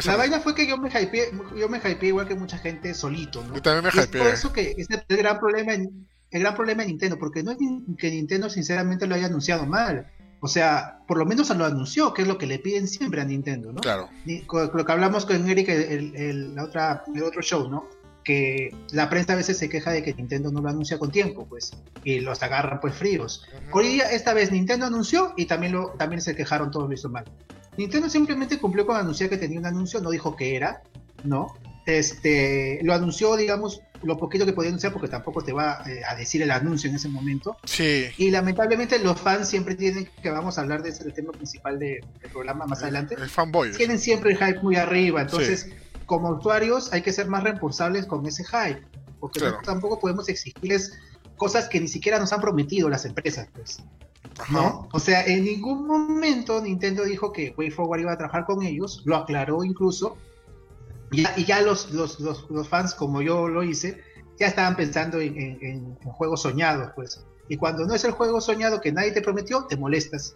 S2: la vaina fue que yo me hypeé, yo me hypeé igual que mucha gente solito, ¿no?
S1: Yo también me hypeé.
S2: Es por eso que es el gran problema en, el gran problema de Nintendo, porque no es que Nintendo sinceramente lo haya anunciado mal. O sea, por lo menos lo anunció, que es lo que le piden siempre a Nintendo, ¿no?
S1: Claro.
S2: Lo que hablamos con Eric el, el, la otra, el otro show, ¿no? Que la prensa a veces se queja de que Nintendo no lo anuncia con tiempo, pues, y los agarran pues fríos. Hoy día, esta vez Nintendo anunció y también, lo, también se quejaron todos lo hizo mal. Nintendo simplemente cumplió con anunciar que tenía un anuncio, no dijo que era, ¿no? Este, lo anunció, digamos, lo poquito que podía anunciar porque tampoco te va eh, a decir el anuncio en ese momento.
S1: Sí.
S2: Y lamentablemente los fans siempre tienen, que vamos a hablar de ese el tema principal del programa más adelante.
S1: El fanboy.
S2: Tienen siempre el hype muy arriba, entonces como usuarios hay que ser más responsables con ese hype, porque tampoco podemos exigirles cosas que ni siquiera nos han prometido las empresas, pues. ¿No? O sea, en ningún momento Nintendo dijo que WayForward iba a trabajar con ellos, lo aclaró incluso. y ya, los, los, los, fans, como yo lo hice, ya estaban pensando en, en, juegos soñados, pues. Y cuando no es el juego soñado que nadie te prometió, te molestas.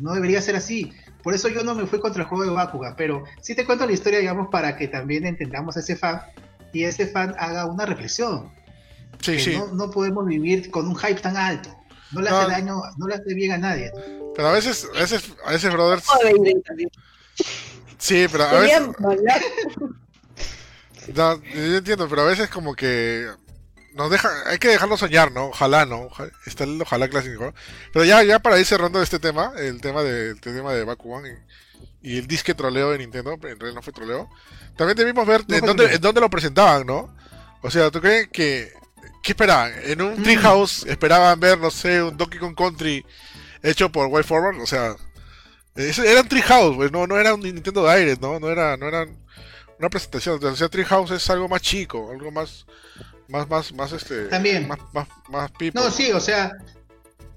S2: No debería ser así. Por eso yo no me fui contra el juego de Bakugan, pero sí te cuento la historia, digamos, para que también entendamos a ese fan y ese fan haga una reflexión. Sí, sí. No, no, podemos vivir con un hype tan alto. No le hace daño, no le hace bien a nadie.
S1: Pero a veces, a veces, a veces, brothers. Sí, pero a veces. No, yo entiendo, pero a veces como que nos deja, hay que dejarlo soñar, ¿no? Ojalá, ¿no? está el ojalá clásico. Pero ya, ya para ir cerrando este tema, el tema de, el tema de Bakugan y, y, el disque troleo de Nintendo, en realidad no fue troleo. También debimos ver en, dónde, en dónde lo presentaban, ¿no? O sea, ¿tú crees que ¿Qué esperaban? ¿En un Treehouse esperaban ver, no sé, un Donkey Kong Country hecho por Way Forward? O sea, era un Treehouse, pues, no, no era un Nintendo Direct, ¿no? No era, no era una presentación. O sea, Treehouse es algo más chico, algo más, más, más, más, este...
S2: También.
S1: Más, más, más
S2: No, sí, o sea,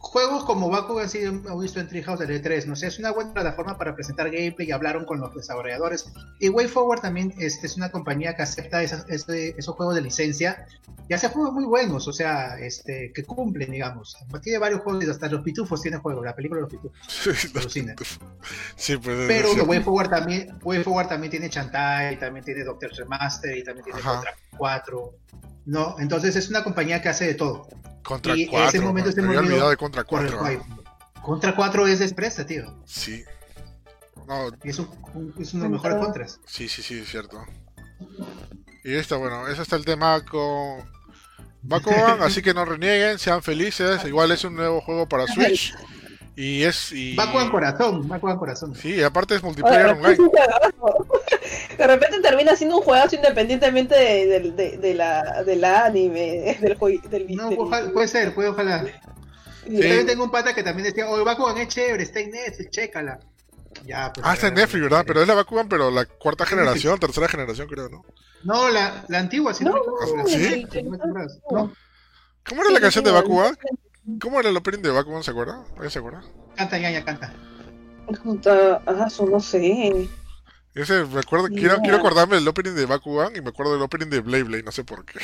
S2: juegos como Bakugan sí he visto en Treehouse de 3 no sé, es una buena plataforma para presentar gameplay y hablaron con los desarrolladores. Y WayForward también es, es una compañía que acepta esos juegos de licencia y hace juegos muy buenos, o sea, este, que cumplen, digamos. Tiene varios juegos, hasta los Pitufos tiene juegos, la película de los Pitufos. [laughs]
S1: sí, pues,
S2: Pero WayForward también, WayForward también tiene Chantai, también tiene Doctor Remaster y también tiene Contra 4. ¿no? Entonces es una compañía que hace de todo.
S1: Contra 4. ese momento me había olvidado de Contra 4.
S2: Contra 4 es de expresa, tío.
S1: Sí.
S2: No, y es, un, es uno de los mejores contras.
S1: Sí, sí, sí, es cierto. Y está bueno, ese está el tema con Bakugan, así que no renieguen, sean felices. Igual es un nuevo juego para [laughs] Switch. Y es. Y...
S2: Bakugan Corazón, Bakugan Corazón.
S1: Sí, aparte es multiplayer online.
S3: De repente termina siendo un juegazo independientemente de, de, de, la, del anime, del juego. Del,
S2: no, puede ser, puede ojalá. Sí. Yo tengo un pata que también decía, oh, Bakugan es chévere, está en Netflix, chécala.
S1: Ya, pues, ah, está en Netflix, ¿verdad? Pero es la Bakugan, pero la cuarta generación, tercera generación, creo, ¿no?
S2: No, la, la antigua, sí. No, no, ¿Sí?
S1: ¿Cómo era la canción de Bakugan? ¿Cómo era el opening de Bakugan? ¿Se acuerda? se acuerda?
S2: Canta, ya, ya, canta.
S3: Ah, no sé.
S1: Ese, me acuerdo, quiero, quiero acordarme del opening de Bakugan y me acuerdo del opening de Blade Blade, no sé por qué.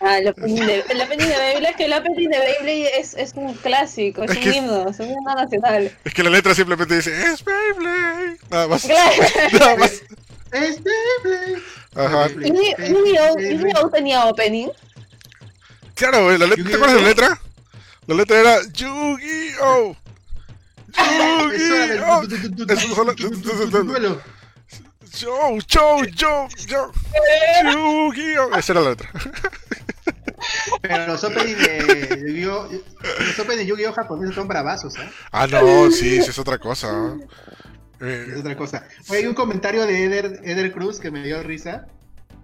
S3: Ah, el opening de, el opening de Beyblade, que el opening de Beyblade es, es un clásico, es, un himno, es un himno nacional.
S1: Es que la letra simplemente dice, es Beyblade. Nada más. [laughs] Nada
S2: más. Es Beyblade.
S1: Ajá.
S3: ¿Y Yu-Gi-Oh tenía opening?
S1: Claro, la letra, ¿te acuerdas de la letra? La letra era Yu-Gi-Oh! ¡Yu-Gi-Oh! Show, show, show, show. Yu-Gi-Oh! Esa era la letra.
S2: Pero los openings de Yu-Gi-Oh! Los openings de Yu-Gi-Oh! japoneses son bravazos, ¿eh?
S1: Ah, no, sí, sí, es otra cosa.
S2: Eh, es otra cosa. Hay un comentario de Eder, Eder Cruz que me dio risa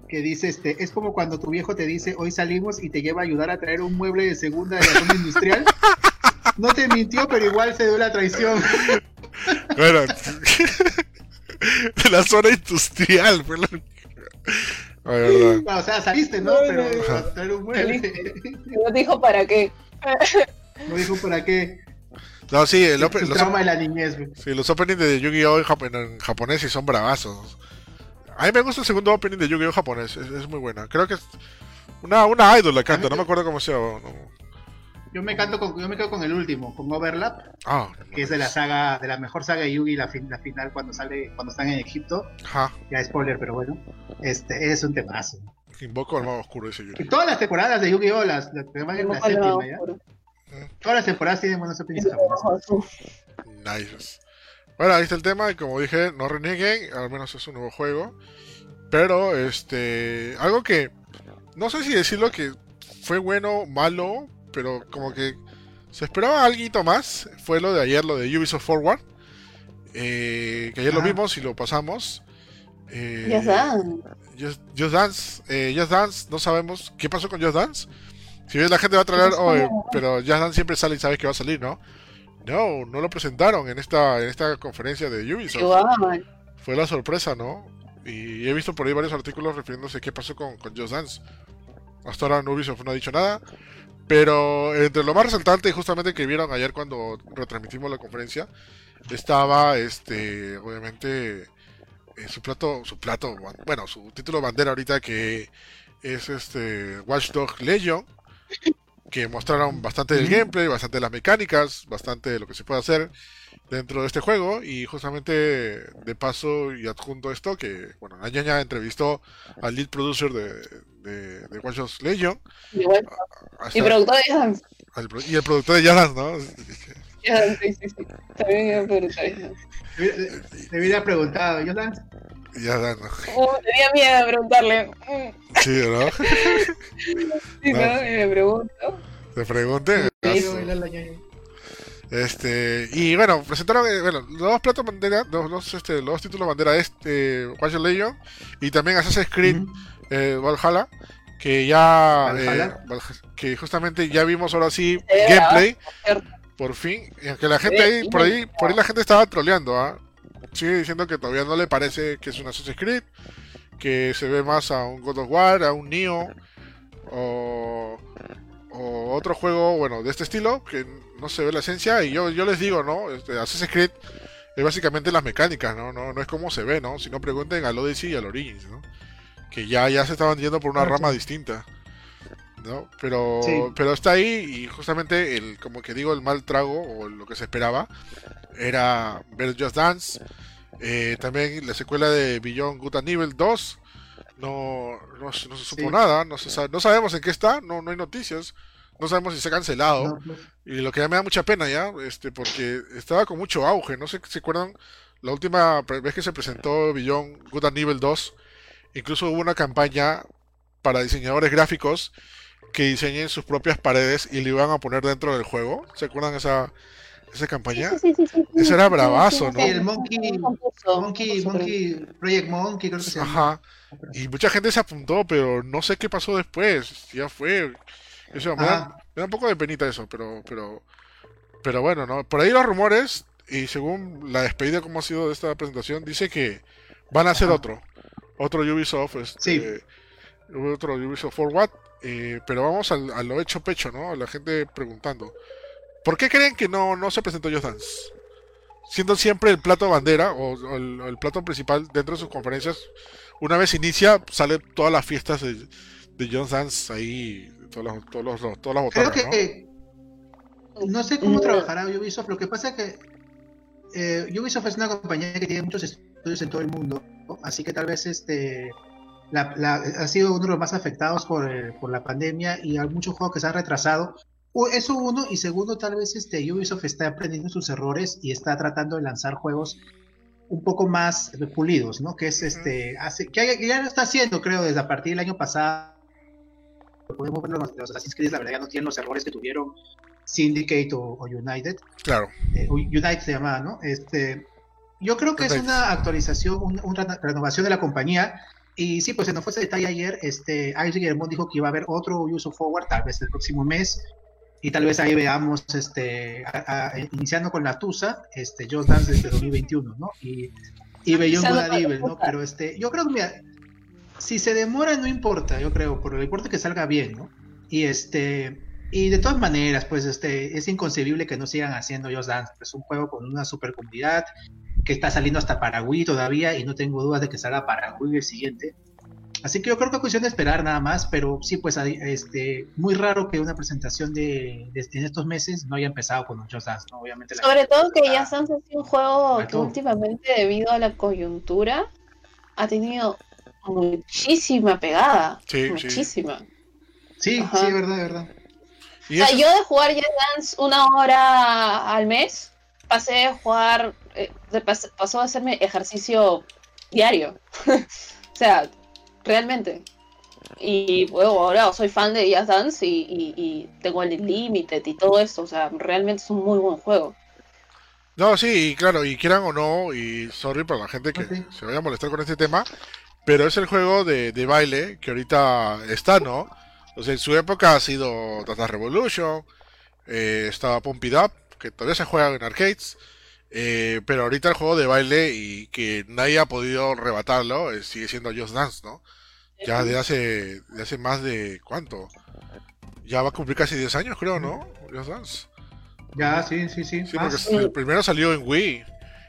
S2: que dice, este, es como cuando tu viejo te dice, hoy salimos y te lleva a ayudar a traer un mueble de segunda de la zona industrial. [laughs] No te mintió, pero igual se dio la traición.
S1: Bueno, de [laughs] la zona industrial, fue la...
S2: o sea, saliste, ¿no? Pero traer un mueble.
S3: No dijo para qué.
S2: No dijo para qué.
S1: No, sí, el
S2: los, trauma de la niñez,
S1: Sí, los openings de Yu-Gi-Oh! En, en, japonés sí son bravazos. A mí me gusta el segundo opening de Yu-Gi-Oh! japonés, es, muy buena. Creo que es una, una idol la canta, no me acuerdo cómo se llama.
S2: Yo me canto con, yo me quedo con el último, con Overlap,
S1: ah,
S2: que es de la saga, de la mejor saga de Yugi, la, la final cuando sale, cuando están en Egipto.
S1: Ajá.
S2: Ya spoiler, pero bueno. Este es un temazo.
S1: Invoco al mago oscuro ese
S2: Yugi. Todas las temporadas de Yu-Gi-Oh! las, las, la séptima ya. Todas las temporadas tienen buenos openings
S1: Nice. Bueno, ahí está el tema, y como dije, no renieguen, al menos es un nuevo juego. Pero, este. Algo que. No sé si decirlo que fue bueno o malo, pero como que se esperaba algo más. Fue lo de ayer, lo de Ubisoft Forward. Eh, que ayer lo vimos y lo pasamos.
S3: Eh, Just Dance.
S1: Just, Dance. Eh, Just Dance, no sabemos qué pasó con Just Dance. Si bien la gente va a traer, pero Just Dance siempre sale y sabes que va a salir, ¿no? No, no lo presentaron en esta, en esta conferencia de Ubisoft. Fue la sorpresa, ¿no? Y he visto por ahí varios artículos refiriéndose a qué pasó con, con Just Dance. Hasta ahora Ubisoft no ha dicho nada. Pero entre lo más resaltante, justamente que vieron ayer cuando retransmitimos la conferencia, estaba este obviamente eh, su plato, su plato, bueno, su título bandera ahorita que es este Watch Dog Legion, que mostraron bastante del gameplay, bastante de las mecánicas, bastante de lo que se puede hacer dentro de este juego y justamente de paso y adjunto esto que bueno la ñaña entrevistó al lead producer de, de, Watch Dogs Legion
S3: y, productor de Jazz
S1: y el productor de Jazz
S3: ¿no? sí, sí, sí. también el productor
S2: de Le hubiera preguntado, ¿Yolan?
S1: Ya, no.
S3: Uh, tenía miedo de preguntarle.
S1: Sí, ¿no? [laughs]
S3: sí, no, y me pregunto.
S1: Te pregunté. Este, y bueno, presentaron eh, bueno, los dos platos bandera, los, los, este, los dos títulos bandera este, Watch Legion y también Assassin's Creed eh, Valhalla, que ya eh, que justamente ya vimos ahora sí gameplay por fin, y aunque la gente ahí, por ahí, por ahí la gente estaba troleando, ¿ah? Sigue diciendo que todavía no le parece que es un Assassin's Creed, que se ve más a un God of War, a un Neo o o otro juego, bueno, de este estilo, que no se ve la esencia, y yo, yo les digo, ¿no? Este, Assassin's Creed es básicamente las mecánicas, ¿no? No, no es como se ve, ¿no? Si no pregunten al Odyssey y al Origins, ¿no? Que ya, ya se estaban yendo por una rama distinta. ¿No? Pero, pero está ahí y justamente el, como que digo, el mal trago o lo que se esperaba era ver Just Dance. Eh, también la secuela de Beyond Good and Evil 2 no, no, se supo nada, no, se no sabemos en qué está, no, no hay noticias, no sabemos si se ha cancelado. Y lo que ya me da mucha pena ya, este, porque estaba con mucho auge, no sé si se acuerdan, la última vez que se presentó Beyond Good and Evil 2, incluso hubo una campaña para diseñadores gráficos que diseñen sus propias paredes y le iban a poner dentro del juego. ¿Se acuerdan esa, esa campaña? Eso era bravazo, ¿no?
S2: el Monkey, Monkey, Monkey, Project Monkey, creo que se llama. Ajá.
S1: Y mucha gente se apuntó, pero no sé qué pasó después. Ya fue. Eso, me, da, un poco de penita eso, pero, pero, pero bueno, ¿no? Por ahí los rumores, y según la despedida como ha sido de esta presentación, dice que van a hacer otro. Otro Ubisoft, este, otro Ubisoft Forward, eh, pero vamos al, a lo hecho pecho, ¿no? La gente preguntando. ¿Por qué creen que no, no se presentó Just Dance? Siendo siempre el plato bandera o, el, plato principal dentro de sus conferencias, una vez inicia, salen todas las fiestas de, de Just Dance ahí, todos los, todos los, todas las botanas,
S2: Creo que ¿no? sé cómo trabajará Ubisoft, lo que pasa es que eh, Ubisoft es una compañía que tiene muchos estudios en todo el mundo, así que tal vez este ha sido uno de los más afectados por, eh, por la pandemia y hay muchos juegos que se han retrasado eso uno, y segundo, tal vez este Ubisoft está aprendiendo sus errores y está tratando de lanzar juegos un poco más pulidos, ¿no? Que es este, hace, que ya lo está haciendo, creo, desde a partir del año pasado. Podemos ver los, los Assassin's Creed, la verdad, ya no tienen los errores que tuvieron Syndicate o, United.
S1: Claro.
S2: Eh, United se llamaba, ¿no? Este, yo creo que es una actualización, una renovación de la compañía. Y sí, pues se nos fue ese detalle ayer. Este, Isaac dijo que iba a haber otro Ubisoft Forward, tal vez el próximo mes y tal vez ahí veamos, este, iniciando con la Tusa, este, Just Dance desde 2021, ¿no? Y, y Beyond Good ¿no? Pero este, yo creo que, mira, si se demora no importa, yo creo, pero lo importa que salga bien, ¿no? Y este, y de todas maneras, pues este, es inconcebible que no sigan haciendo Just Dance, es un juego con una super comunidad que está saliendo hasta Paraguay todavía y no tengo dudas de que salga Paraguay el siguiente. Así que yo creo que es cuestión de esperar nada más, pero sí, pues este, muy raro que una presentación de, en estos meses no haya empezado con un Just Dance, ¿no? Obviamente.
S3: Sobre todo que ya Dance ha sido un juego que últimamente, debido a la coyuntura, ha tenido muchísima pegada. Sí, muchísima.
S2: Sí, sí, es verdad, es verdad.
S3: O sea, yo de jugar Just Dance una hora al mes, pasé a jugar, eh, pasó a hacerme ejercicio diario. [laughs] o sea, realmente. Y bueno, ahora soy fan de Jazz Dance y, tengo el Limited y todo eso, o sea, realmente es un muy buen juego.
S1: No, sí, claro, y quieran o no, y sorry para la gente que se vaya a molestar con este tema, pero es el juego de, baile que ahorita está, ¿no? O sea, en su época ha sido Data Revolution, eh, estaba Pump It Up, que todavía se juega en arcades, eh, pero ahorita el juego de baile y que nadie ha podido rebatarlo eh, sigue siendo Just Dance, ¿no? Ya de hace, de hace más de cuánto? Ya va a cumplir casi 10 años, creo, ¿no? Just Dance.
S2: Ya, sí, sí, sí.
S1: Sí, porque el primero salió en Wii.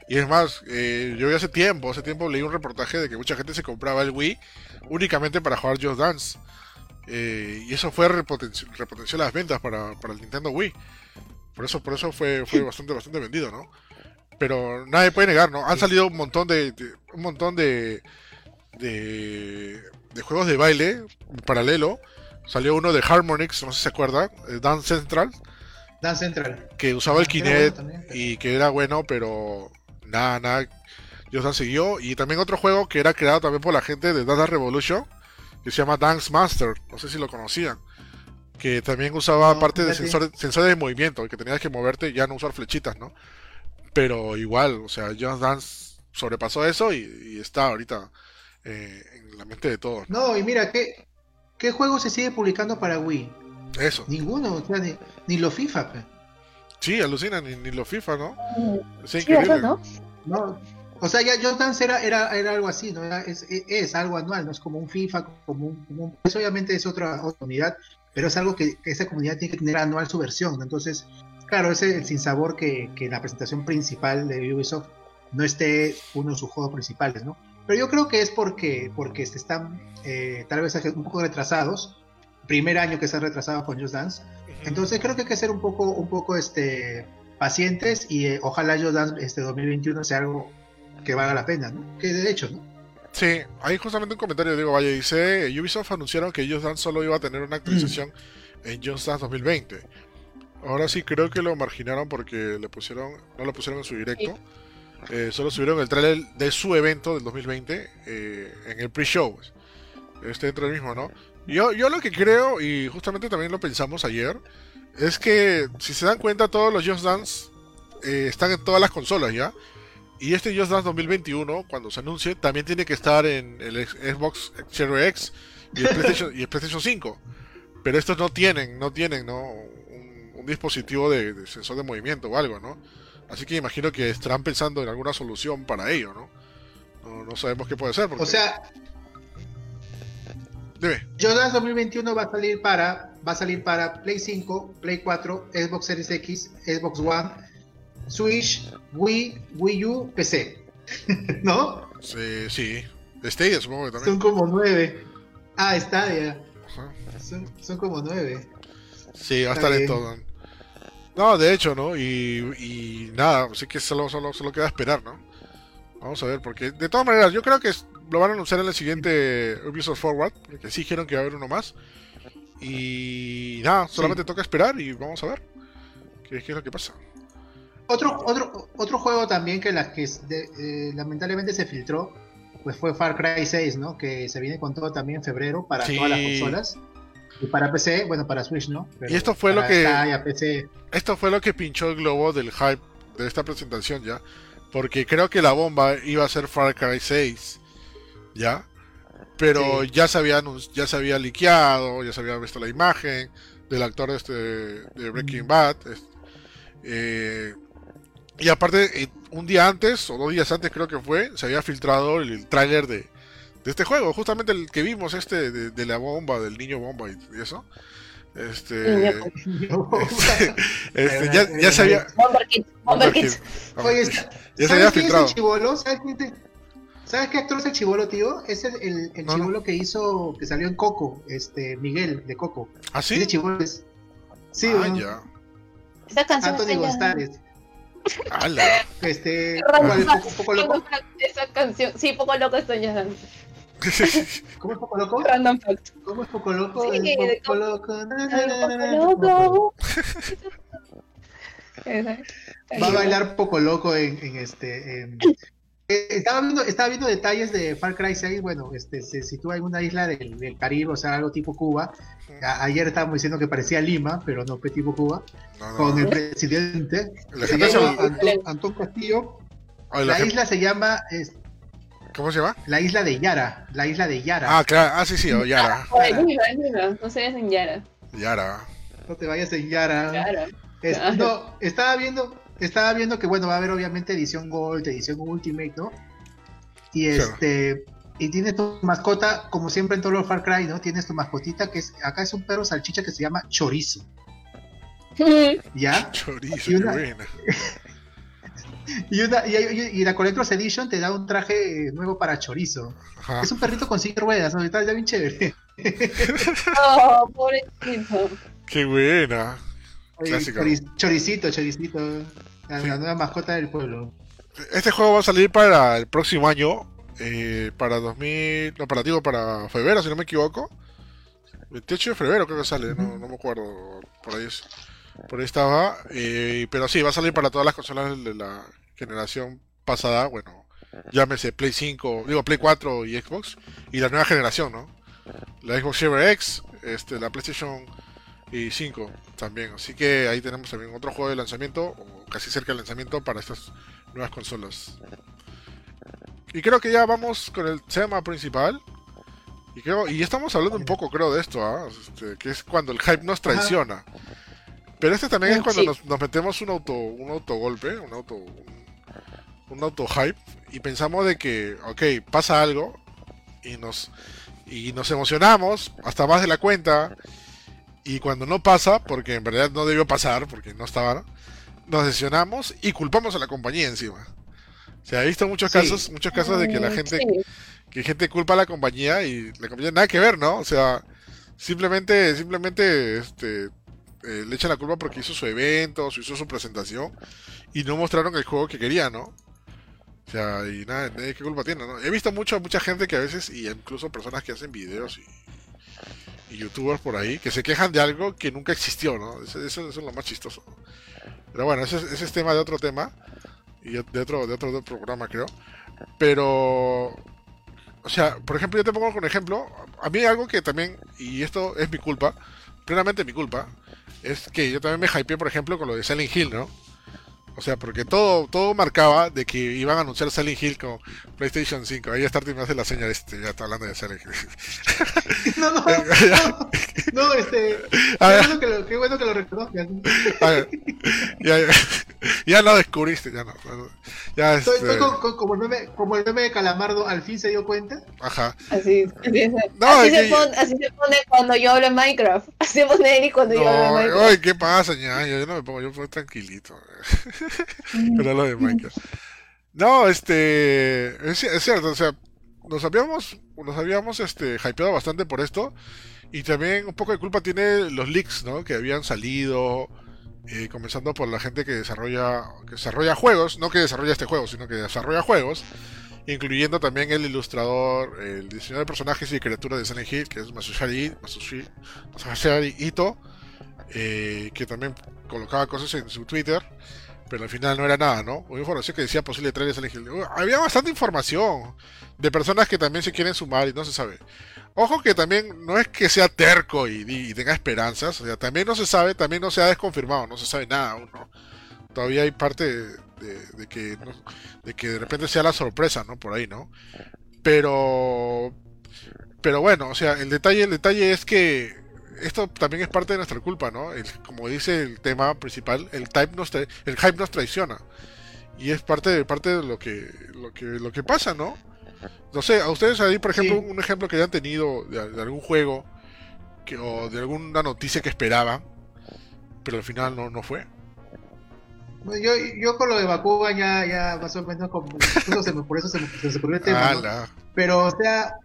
S1: Y es más, eh, yo hace tiempo, hace tiempo leí un reportaje de que mucha gente se compraba el Wii únicamente para jugar Just Dance. Eh, y eso fue repotenció, las ventas para, para, el Nintendo Wii. Por eso, por eso fue, fue bastante, bastante vendido, ¿no? Pero nadie puede negar, ¿no? Han salido un montón de, un montón de, de, de juegos de baile paralelo. Salió uno de Harmonix, no sé si se acuerda, eh, Dance Central.
S2: Dance Central.
S1: Que usaba el ah, Kinect y que era bueno, pero nada, nada. Just siguió. Y también otro juego que era creado también por la gente de Dance Revolution, que se llama Dance Master. No sé si lo conocían. Que también usaba parte de sensores, sensores de movimiento, que tenías que moverte y ya no usar flechitas, ¿no? Pero igual, o sea, Just Dance sobrepasó eso y, está ahorita eh, en la mente de todos.
S2: ¿no? y mira, ¿qué, ¿qué juego se sigue publicando para Wii?
S1: Eso.
S2: Ninguno, o sea, ni, ni los FIFA.
S1: Sí, alucina, ni, ni los FIFA, ¿no?
S3: Es increíble. ¿no?
S2: No, o sea, ya Just Dance era, era, era algo así, ¿no? es, es, algo anual, no es como un FIFA, como un, como pues obviamente es otra, otra, unidad, pero es algo que, esa comunidad tiene que tener anual su versión, ¿no? Entonces, claro, ese es el sinsabor que, que la presentación principal de Ubisoft no esté uno de sus juegos principales, ¿no? Pero yo creo que es porque, porque se están eh, tal vez un poco retrasados, primer año que se han retrasado con Just Dance, entonces creo que hay que ser un poco, un poco este, pacientes y eh, ojalá Just Dance este 2021 sea algo que valga la pena, ¿no? Que de hecho, ¿no?
S1: Sí, hay justamente un comentario, digo, vaya, dice, Ubisoft anunciaron que Just Dance solo iba a tener una actualización en Just Dance 2020. Ahora sí creo que lo marginaron porque le pusieron, no lo pusieron en su directo. Eh, solo subieron el trailer de su evento del 2020 eh, en el pre-show. Pues. Este dentro del mismo, ¿no? Yo, yo lo que creo, y justamente también lo pensamos ayer, es que si se dan cuenta, todos los Just Dance eh, están en todas las consolas ya. Y este Just Dance 2021, cuando se anuncie, también tiene que estar en el Xbox Series X y el PlayStation, 5. Pero estos no tienen, no tienen, ¿no? Un, dispositivo de, sensor de movimiento o algo, ¿no? Así que imagino que estarán pensando en alguna solución para ello, ¿no? No, sabemos qué puede ser.
S2: O sea, Just Dance 2021 va a salir para va a salir para Play 5, Play 4, Xbox Series X, Xbox One, Switch, Wii, Wii U, PC. [laughs] ¿No?
S1: Sí, sí. Stadia supongo que también.
S2: Son como nueve. Ah, Stadia. Son, son como nueve.
S1: Sí, va a estar en todo. No, de hecho, ¿no? Y, y nada, así que solo, solo, solo queda esperar, ¿no? Vamos a ver, porque de todas maneras, yo creo que lo van a anunciar en el siguiente Ubisoft Forward, porque sí dijeron que va a haber uno más. Y nada, solamente toca esperar y vamos a ver qué, es lo que pasa.
S2: Otro, otro, otro juego también que, la, que eh, lamentablemente se filtró, pues fue Far Cry 6, ¿no? Que se viene con todo también en febrero para todas las consolas. Y para PC, bueno, para Switch, ¿no?
S1: y esto fue lo que. Esto fue lo que pinchó el globo del hype de esta presentación ya. Porque creo que la bomba iba a ser Far Cry 6. ¿Ya? pero ya se había ya se había liqueado, ya se había visto la imagen del actor este de Breaking Bad. Eh, y aparte, eh, un día antes, o dos días antes creo que fue, se había filtrado el, tráiler de, de, este juego, justamente el que vimos, este de, la bomba, del niño bomba y, eso. Este, [laughs] este, este ya, ya, se había.
S3: Bomber
S2: ya se había filtrado. ¿Sabes qué actor es el chivolo, tío? Es el, el, chivolo que hizo, que salió en Coco, este, Miguel, de Coco.
S1: ¿Ah, sí?
S2: Ese chivolo es... Sí,
S1: ah, ya.
S3: Esa canción
S2: Anthony González.
S1: ¡Hala!
S2: Este, un
S3: poco loco. Esa canción, sí, poco loco estoy ya. [laughs]
S2: ¿Cómo es poco loco?
S3: Random fact.
S2: ¿Cómo es poco loco?
S3: Sí,
S2: poco loco.
S3: poco loco.
S2: Va a bailar poco loco en, en este en, eh, estaba viendo, estaba viendo detalles de Far Cry 6, bueno, este, se sitúa en una isla del, Caribe, o sea, algo tipo Cuba. Ayer estábamos diciendo que parecía Lima, pero no fue tipo Cuba, con el presidente, se llama Antón, Castillo. la, isla se llama...
S1: ¿Cómo se llama?
S2: La isla de Yara, la isla de Yara.
S1: Ah, claro, ah, sí, sí, o Yara.
S3: no se vayas en Yara.
S1: Yara.
S2: No te vayas en Yara. Yara. no, estaba viendo, estaba viendo que, bueno, va a haber obviamente edición Gold, edición Ultimate, ¿no? Y este. Y tienes tu mascota, como siempre en todos los Far Cry, ¿no? Tienes tu mascotita que es. Acá es un perro salchicha que se llama Chorizo. [laughs] ¿Ya?
S1: Chorizo, [laughs] una...
S2: y, una, y, la Collector's Edition te da un traje nuevo para chorizo. Es un perrito con cinco ruedas, ¿no? Está bien chévere. [laughs]
S3: oh, pobrecito.
S1: Qué buena.
S2: choricito, choricito. La, nueva mascota del pueblo.
S1: Este juego va a salir para el próximo año. Eh, para 2000. No, para, digo, para febrero, si no me equivoco. 28 de febrero creo que sale, no, no me acuerdo. Por ahí es. Por ahí estaba. Eh, pero sí, va a salir para todas las consolas de la generación pasada. Bueno, llámese Play 5, digo Play 4 y Xbox. Y la nueva generación, ¿no? La Xbox Series X, este, la PlayStation y 5 también. Así que ahí tenemos también otro juego de lanzamiento, o casi cerca del lanzamiento para estas nuevas consolas. Y creo que ya vamos con el tema principal. Y creo, y estamos hablando un poco, creo, de esto, ¿ah? este, que es cuando el hype nos traiciona. Pero este también es cuando nos, metemos un auto, un autogolpe, un auto, un, auto hype y pensamos de que, ok, pasa algo y nos y nos emocionamos hasta más de la cuenta y cuando no pasa, porque en verdad no debió pasar, porque no estaba, nos decepcionamos y culpamos a la compañía encima. Se ha visto muchos casos, muchos casos de que la mm, gente, que gente culpa a la compañía y la compañía nada que ver, ¿no? O sea, simplemente, simplemente, este, eh, le echan la culpa porque hizo su evento, hizo su presentación y no mostraron el juego que quería, ¿no? O sea, y nada, ¿qué culpa tiene, no? He visto mucho, mucha gente que a veces, y incluso personas que hacen videos y, youtubers por ahí, que se quejan de algo que nunca existió, ¿no? Eso, eso, es lo más chistoso. Pero bueno, ese, ese, es tema de otro tema, y de otro, de otro, programa, creo. Pero, o sea, por ejemplo, yo te pongo con ejemplo, a mí algo que también, y esto es mi culpa, plenamente mi culpa, es que yo también me hypeé, por ejemplo, con lo de Silent Hill, ¿no? O sea, porque todo, todo marcaba de que iban a anunciar Silent Hill con PlayStation 5. Ahí Starty me hace la señal, este, ya está hablando de Silent Hill. [laughs]
S2: no, no, no, no, este. [laughs] Qué bueno, que lo, qué bueno que lo reconozcas.
S1: ya, [laughs] ya, lo descubriste, ya no.
S2: Ya, este... estoy, como, el meme, como el meme de Calamardo, al fin se dio cuenta.
S1: Ajá.
S3: Así, así, no, así, se pone, así se pone cuando yo hablo en Minecraft. Así se pone Eric cuando yo hablo en Minecraft.
S1: Ay, ¿qué pasa, ña? Yo no me pongo, yo pongo tranquilito. [laughs] De Minecraft. No, este. Es, cierto, o sea, nos habíamos. Nos habíamos este, hypeado bastante por esto. Y también un poco de culpa tiene los leaks, ¿no? Que habían salido. Eh, comenzando por la gente que desarrolla. Que desarrolla juegos. No que desarrolla este juego, sino que desarrolla juegos. Incluyendo también el ilustrador, el diseñador de personajes y criaturas de Silent Hill, que es Masushari, Masushari Ito. Eh, que también colocaba cosas en su Twitter pero al final no era nada, ¿no? Una información que decía posible trailer uh, Había bastante información de personas que también se quieren sumar y no se sabe. Ojo que también no es que sea terco y, tenga esperanzas, o sea, también no se sabe, también no se ha desconfirmado, no se sabe nada aún, ¿no? Todavía hay parte de, que, de que de repente sea la sorpresa, ¿no? Por ahí, ¿no? Pero pero bueno, o sea, el detalle, el detalle es que esto también es parte de nuestra culpa, ¿no? como dice el tema principal, el, type nos el hype nos traiciona. Y es parte de, parte de lo que, lo que, lo que pasa, ¿no? No sé, a ustedes ahí, por ejemplo, un ejemplo que hayan tenido de, algún juego que, o de alguna noticia que esperaban, pero al final no, no fue.
S2: Yo, yo con lo de Bakugan ya, ya más o menos, como, por eso se me, se me el tema. Pero, o sea,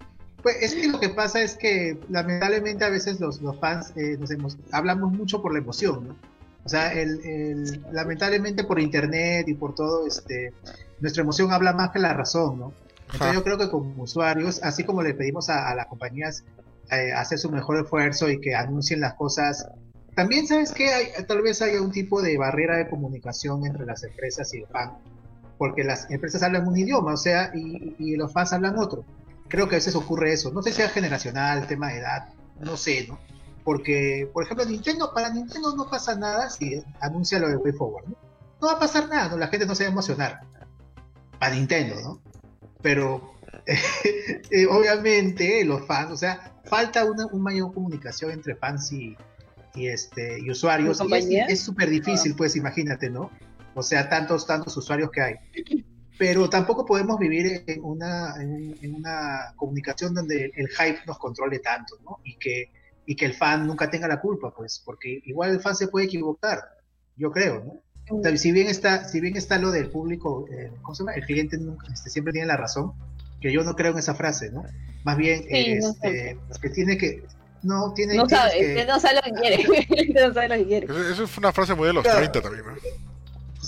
S2: pues es que lo que pasa es que lamentablemente a veces los, los fans eh, nos hablamos mucho por la emoción, ¿no? O sea, el, lamentablemente por internet y por todo, este, nuestra emoción habla más que la razón, ¿no? Entonces yo creo que como usuarios, así como le pedimos a, las compañías eh, hacer su mejor esfuerzo y que anuncien las cosas, también sabes que hay, tal vez haya un tipo de barrera de comunicación entre las empresas y el fan, porque las empresas hablan un idioma, o sea, y, y los fans hablan otro creo que a veces ocurre eso. No sé si es generacional, tema de edad, no sé, ¿no? Porque, por ejemplo, Nintendo, para Nintendo no pasa nada si anuncia lo de Way Forward, ¿no? No va a pasar nada, ¿no? la gente no se va a emocionar. Para Nintendo, ¿no? Pero, [laughs] eh, obviamente, los fans, o sea, falta una, mayor comunicación entre fans y, este, y usuarios. Y es súper difícil, ah. pues, imagínate, ¿no? O sea, tantos, tantos usuarios que hay pero tampoco podemos vivir en una, en, una comunicación donde el hype nos controle tanto, ¿no? Y que, y que el fan nunca tenga la culpa, pues, porque igual el fan se puede equivocar, yo creo, ¿no? si bien está, si bien está lo del público, eh, ¿cómo se llama? El cliente este, siempre tiene la razón, que yo no creo en esa frase, ¿no? Más bien, este, que tiene que, no tiene
S3: no sabe, no sabe lo que quiere, [laughs] no sabe lo que quiere.
S1: Eso fue una frase muy de los 30 también, ¿no?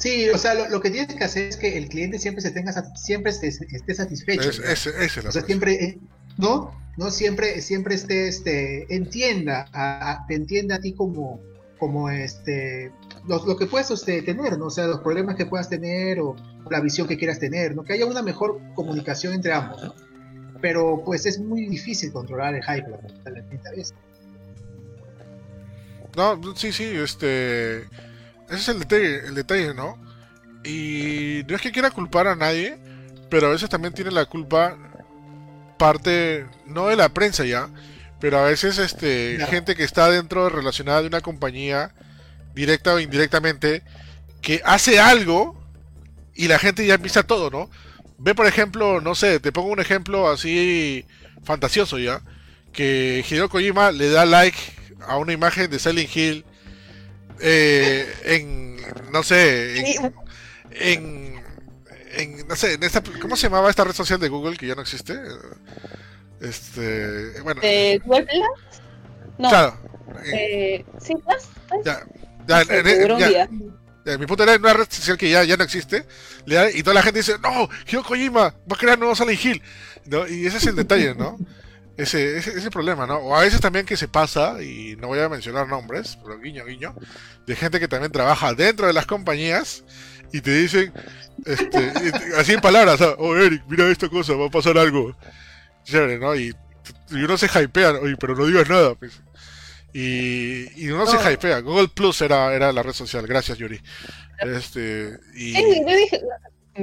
S2: Sí, o sea, lo, que tienes que hacer es que el cliente siempre se tenga siempre esté, satisfecho.
S1: Es, es,
S2: o sea, siempre eh, no, no siempre siempre esté este entienda a, te entienda a ti como como este lo, que puedes este, tener, ¿no? O sea, los problemas que puedas tener o la visión que quieras tener, ¿no? Que haya una mejor comunicación entre ambos, ¿no? Pero pues es muy difícil controlar el hype, lamentablemente a veces.
S1: No, sí, sí, este ese es el detalle, el detalle, ¿no? Y no es que quiera culpar a nadie, pero a veces también tiene la culpa parte, no de la prensa ya, pero a veces este gente que está dentro relacionada de una compañía, directa o indirectamente, que hace algo y la gente ya empieza todo, ¿no? Ve por ejemplo, no sé, te pongo un ejemplo así fantasioso ya, que Hideo Kojima le da like a una imagen de Silent Hill eh, en, no sé, en, en, no sé, en esta, ¿cómo se llamaba esta red social de Google que ya no existe? Este, bueno.
S3: ¿De Google Plus? No. Claro. Eh, ¿Sí Plus? Ya, ya,
S1: en, mi punto era una red social que ya, ya no existe, y toda la gente dice, no, Hideo Kojima va a crear nuevo Silent Hill, ¿no? Y ese es el detalle, ¿no? Ese, ese, ese, problema, ¿no? O a veces también que se pasa, y no voy a mencionar nombres, pero guiño, guiño, de gente que también trabaja dentro de las compañías y te dicen, este, así en palabras, oh Eric, mira esta cosa, va a pasar algo. Chévere, ¿no? Y, uno se hypea, oye, pero no digas nada, pues. Y, y uno se hypea. Google Plus era, era la red social, gracias Yuri. Este, y...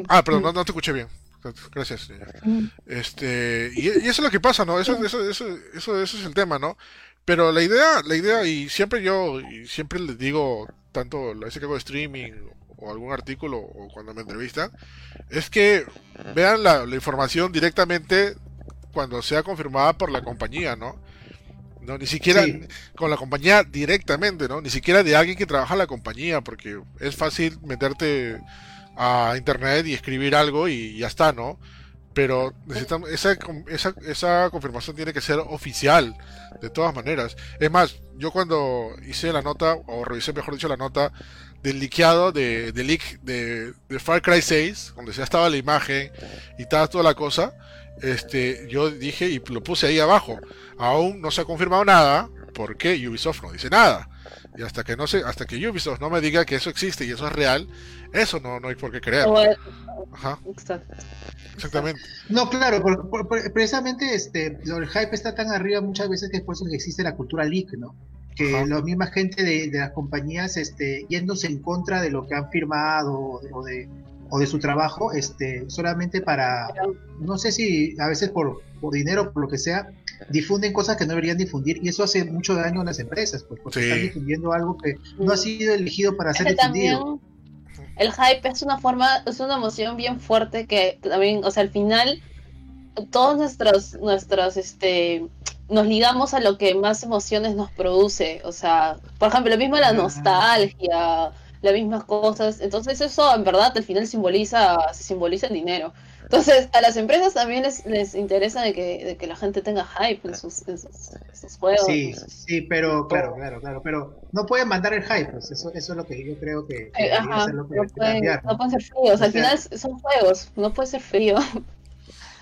S1: Ah, perdón, no, no te escuché bien. Gracias. Este, y, eso es lo que pasa, ¿no? Eso, eso, eso, eso, eso es el tema, ¿no? Pero la idea, la idea, y siempre yo, y siempre les digo, tanto a veces que hago streaming o algún artículo o cuando me entrevistan, es que vean la, información directamente cuando sea confirmada por la compañía, ¿no? No, ni siquiera con la compañía directamente, ¿no? Ni siquiera de alguien que trabaja en la compañía, porque es fácil meterte a internet y escribir algo y ya está, ¿no? Pero necesitamos, esa, confirmación tiene que ser oficial, de todas maneras. Es más, yo cuando hice la nota, o revisé mejor dicho la nota, del liqueado de, de leak de, de, Far Cry 6, donde ya estaba la imagen y estaba toda la cosa, este, yo dije y lo puse ahí abajo. Aún no se ha confirmado nada, porque Ubisoft no dice nada. Y hasta que no se, hasta que Ubisoft no me diga que eso existe y eso es real, eso no, no hay por qué creer. Ajá. Exactamente.
S2: No, claro, precisamente este, el hype está tan arriba muchas veces que es por eso que existe la cultura leak, ¿no? Que la misma gente de, las compañías este, yéndose en contra de lo que han firmado o de, o de su trabajo, este, solamente para, no sé si a veces por, por dinero, por lo que sea, difunden cosas que no deberían difundir y eso hace mucho daño a las empresas, pues porque están difundiendo algo que no ha sido elegido para ser difundido.
S3: El hype es una forma, es una emoción bien fuerte que también, o sea, al final todos nuestros, nuestros, este, nos ligamos a lo que más emociones nos produce, o sea, por ejemplo, lo mismo la nostalgia, las mismas cosas, entonces eso en verdad al final simboliza, se simboliza el dinero. Entonces, a las empresas también les, les interesa de que, de que la gente tenga hype en sus, juegos.
S2: Sí, sí, pero claro, claro, claro, pero no pueden mandar el hype, pues eso, eso es lo que yo creo que,
S3: ajá, lo que no, pueden, no, pueden, ser fríos, al final son juegos, no puede ser frío.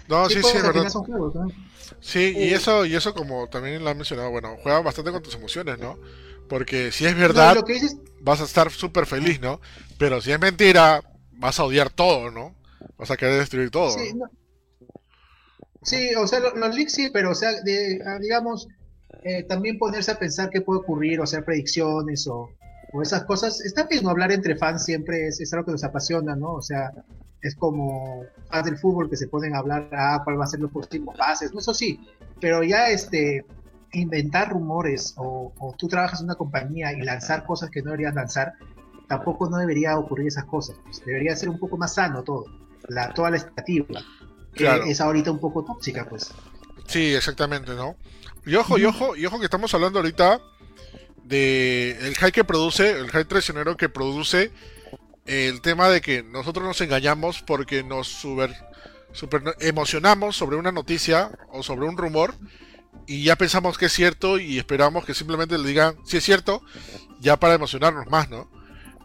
S1: No, sí, sí, verdad. Sí, y eso, y eso como también lo han mencionado, bueno, juega bastante con tus emociones, ¿no? Porque si es verdad, vas a estar súper feliz, ¿no? Pero si es mentira, vas a odiar todo, ¿no? Vas a querer destruir todo.
S2: Sí, o sea, los, leaks sí, pero o sea, ah, digamos, eh, también ponerse a pensar qué puede ocurrir o hacer predicciones o, esas cosas. Está bien hablar entre fans siempre es, algo que nos apasiona, ¿no? O sea, es como fans del fútbol que se pueden hablar, ah, cuál va a ser los próximos pases, eso sí, pero ya este inventar rumores o, o, tú trabajas en una compañía y lanzar cosas que no deberías lanzar, tampoco no debería ocurrir esas cosas. Pues, debería ser un poco más sano todo la, toda la expectativa, que es ahorita un poco tóxica, pues.
S1: Sí, exactamente, ¿no? Y ojo, y ojo, y ojo que estamos hablando ahorita de el hype que produce, el hype traicionero que produce el tema de que nosotros nos engañamos porque nos super, super emocionamos sobre una noticia o sobre un rumor y ya pensamos que es cierto y esperamos que simplemente le digan si es cierto, ya para emocionarnos más, ¿no?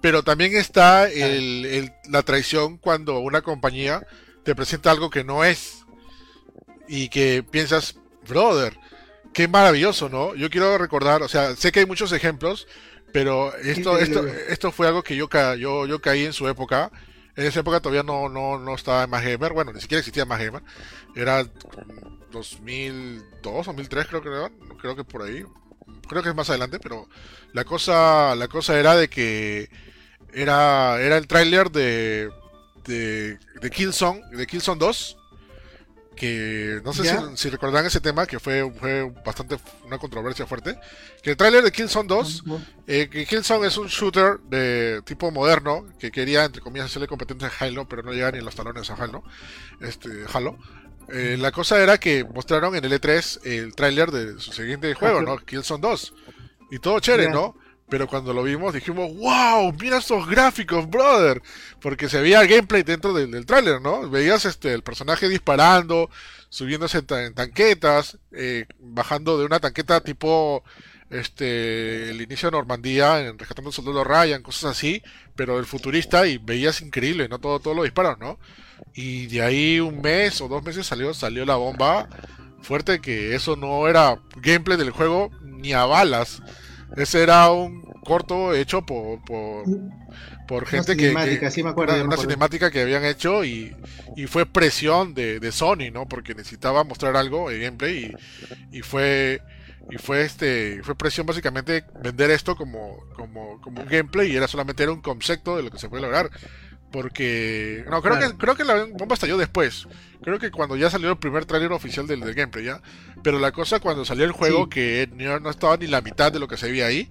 S1: Pero también está la traición cuando una compañía te presenta algo que no es y que piensas, brother, qué maravilloso, ¿no? Yo quiero recordar, o sea, sé que hay muchos ejemplos, pero esto, esto, esto fue algo que yo, yo, yo caí en su época. En esa época todavía no, no, no estaba en Gamer, bueno, ni siquiera existía Gamer. Era 2002, 2003 creo que era, creo que por ahí. Creo que es más adelante, pero la cosa, la cosa era de que era, era el tráiler de, de, de Killzone, de Killzone 2, que no sé si, recordarán ese tema, que fue, fue bastante una controversia fuerte, que el tráiler de Killzone 2, eh, que Killzone es un shooter de tipo moderno, que quería, entre comillas, hacerle competencia a Halo, pero no llega ni en los talones a Halo, este, Halo. Eh, la cosa era que mostraron en el E3 el tráiler de su siguiente juego, ¿no? Killzone 2. Y todo chévere, ¿no? Pero cuando lo vimos dijimos, wow, mira estos gráficos, brother. Porque se veía el gameplay dentro del, del tráiler, ¿no? Veías este, el personaje disparando, subiéndose en, tanquetas, eh, bajando de una tanqueta tipo este el inicio de Normandía, en Rescatando el Soldado Ryan, cosas así, pero el futurista y veías increíble, ¿no? Todo, todo lo disparos, ¿no? Y de ahí un mes o dos meses salió, salió la bomba fuerte que eso no era gameplay del juego ni a balas ese era un corto hecho por, por, gente que, una, cinemática que habían hecho y, fue presión de, de, Sony, ¿no? Porque necesitaba mostrar algo en gameplay y, fue y fue este fue presión básicamente vender esto como, como, como un gameplay y era solamente era un concepto de lo que se puede lograr porque. No, creo que creo que la bomba estalló después. Creo que cuando ya salió el primer trailer oficial del, gameplay, ¿ya? Pero la cosa cuando salió el juego, que no, estaba ni la mitad de lo que se veía ahí,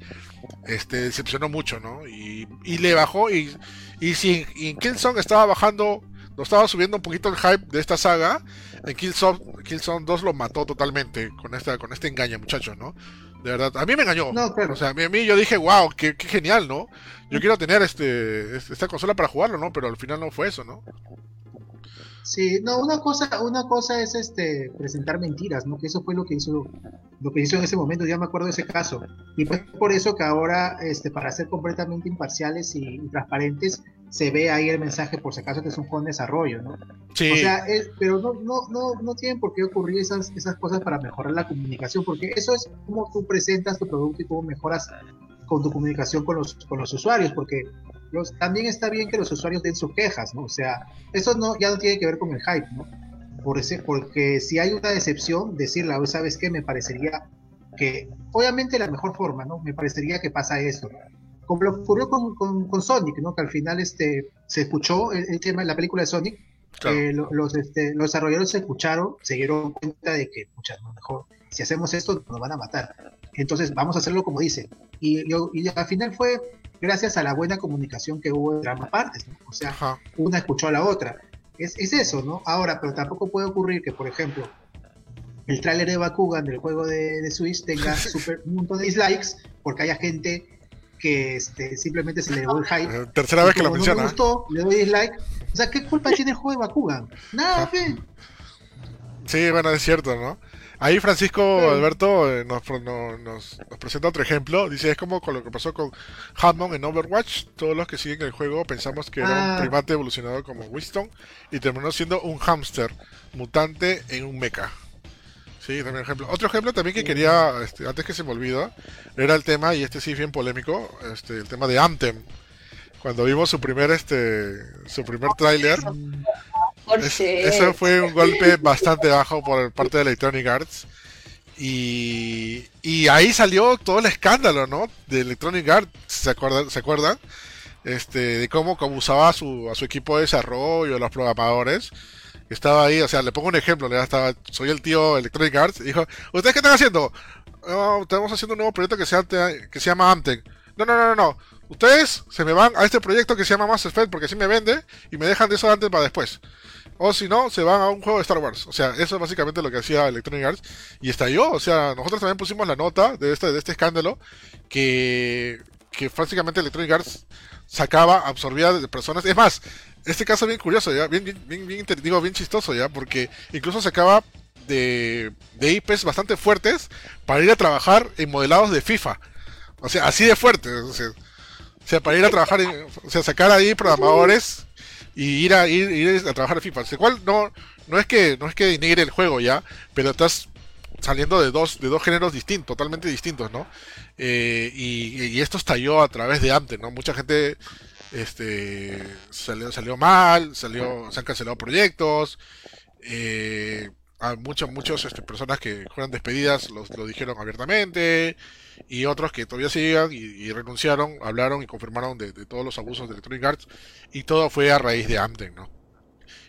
S1: este, decepcionó mucho, ¿no? Y, le bajó. Y, y si en Killzone estaba bajando, lo estaba subiendo un poquito el hype de esta saga, en Killzone, Killzone 2 lo mató totalmente con esta, con este engaño, muchachos, ¿no? De verdad, a mí me engañó. O sea, a mí, yo dije, wow, qué, qué, genial, ¿no? Yo quiero tener este, este, esta consola para jugarlo, ¿no? Pero al final no fue eso, ¿no?
S2: Sí, no, una cosa, una cosa es este presentar mentiras, ¿no? Que eso fue lo que hizo, lo que hizo en ese momento, ya me acuerdo de ese caso. Y fue por eso que ahora, este, para ser completamente imparciales y, transparentes, se ve ahí el mensaje por si acaso que es un juego en desarrollo, ¿no? Sí. O sea, pero no, no, no, no tienen por qué ocurrir esas, esas cosas para mejorar la comunicación, porque eso es como tú presentas tu producto y cómo mejoras con tu comunicación con los, con los usuarios, porque también está bien que los usuarios den sus quejas, ¿no? O sea, eso no, ya no tiene que ver con el hype, ¿no? Por ese, porque si hay una decepción, decirla, ¿sabes qué? Me parecería que, obviamente la mejor forma, ¿no? Me parecería que pasa esto. Como lo ocurrió con, con, Sonic, ¿no? Que al final este, se escuchó el, tema de la película de Sonic, eh, los, este, los desarrolladores se escucharon, se dieron cuenta de que, muchas mejor, si hacemos esto nos van a matar. Entonces vamos a hacerlo como dice. Y, y al final fue gracias a la buena comunicación que hubo entre ambas partes. O sea, una escuchó a la otra. Es, es, eso, ¿no? Ahora, pero tampoco puede ocurrir que, por ejemplo, el tráiler de Bakugan del juego de, de Switch tenga [laughs] super, un montón de dislikes porque haya gente que este, simplemente se le dio el hype.
S1: Eh, tercera vez que lo menciona.
S2: No me gustó, le doy dislike. O sea, ¿qué culpa tiene el juego de Bakugan? Nada, fe.
S1: Sí, bueno, es cierto, ¿no? Ahí Francisco Alberto eh, nos, nos, presenta otro ejemplo. Dice, es como con lo que pasó con Hammond en Overwatch. Todos los que siguen el juego pensamos que era un ah. primate evolucionado como Winston y terminó siendo un hámster mutante en un mecha. Sí, también ejemplo. Otro ejemplo también que quería, este, antes que se me olvida, era el tema, y este sí bien polémico, este, el tema de Anthem. Cuando vimos su primer, este, su primer tráiler, eso fue un golpe bastante bajo por parte de Electronic Arts. Y, y ahí salió todo el escándalo, ¿no? De Electronic Arts, ¿se acuerdan? ¿Se acuerdan? Este, de cómo, cómo usaba a su, a su equipo de desarrollo, los programadores. Estaba ahí, o sea, le pongo un ejemplo, le estaba, soy el tío Electronic Arts, y dijo, ¿ustedes qué están haciendo? estamos haciendo un nuevo proyecto que se, que se llama Amten. No, no, no, no, no. Ustedes se me van a este proyecto que se llama Mass Effect porque así me vende y me dejan de eso antes para después. O si no, se van a un juego de Star Wars. O sea, eso es básicamente lo que hacía Electronic Arts. Y estalló. O sea, nosotros también pusimos la nota de este, de este escándalo. Que, que básicamente Electronic Arts sacaba, absorbía de personas. Es más, este caso es bien curioso, ya, bien, bien, bien, digo, bien chistoso, ya, porque incluso sacaba de, de IPs bastante fuertes para ir a trabajar en modelados de FIFA. O sea, así de fuertes. O sea, para ir a trabajar, o sea, sacar ahí programadores y ir a ir, ir a trabajar en FIFA. O cual no, no es que no es que denigre el juego ya, pero estás saliendo de dos, de dos géneros distintos, totalmente distintos, ¿no? Eh, y, esto estalló a través de antes, ¿no? Mucha gente este, salió, salió mal, salió, se han cancelado proyectos, eh, a muchas muchos este, personas que fueron despedidas lo dijeron abiertamente y otros que todavía siguen y, renunciaron, hablaron y confirmaron de, todos los abusos de Electronic Arts y todo fue a raíz de Amten, ¿no?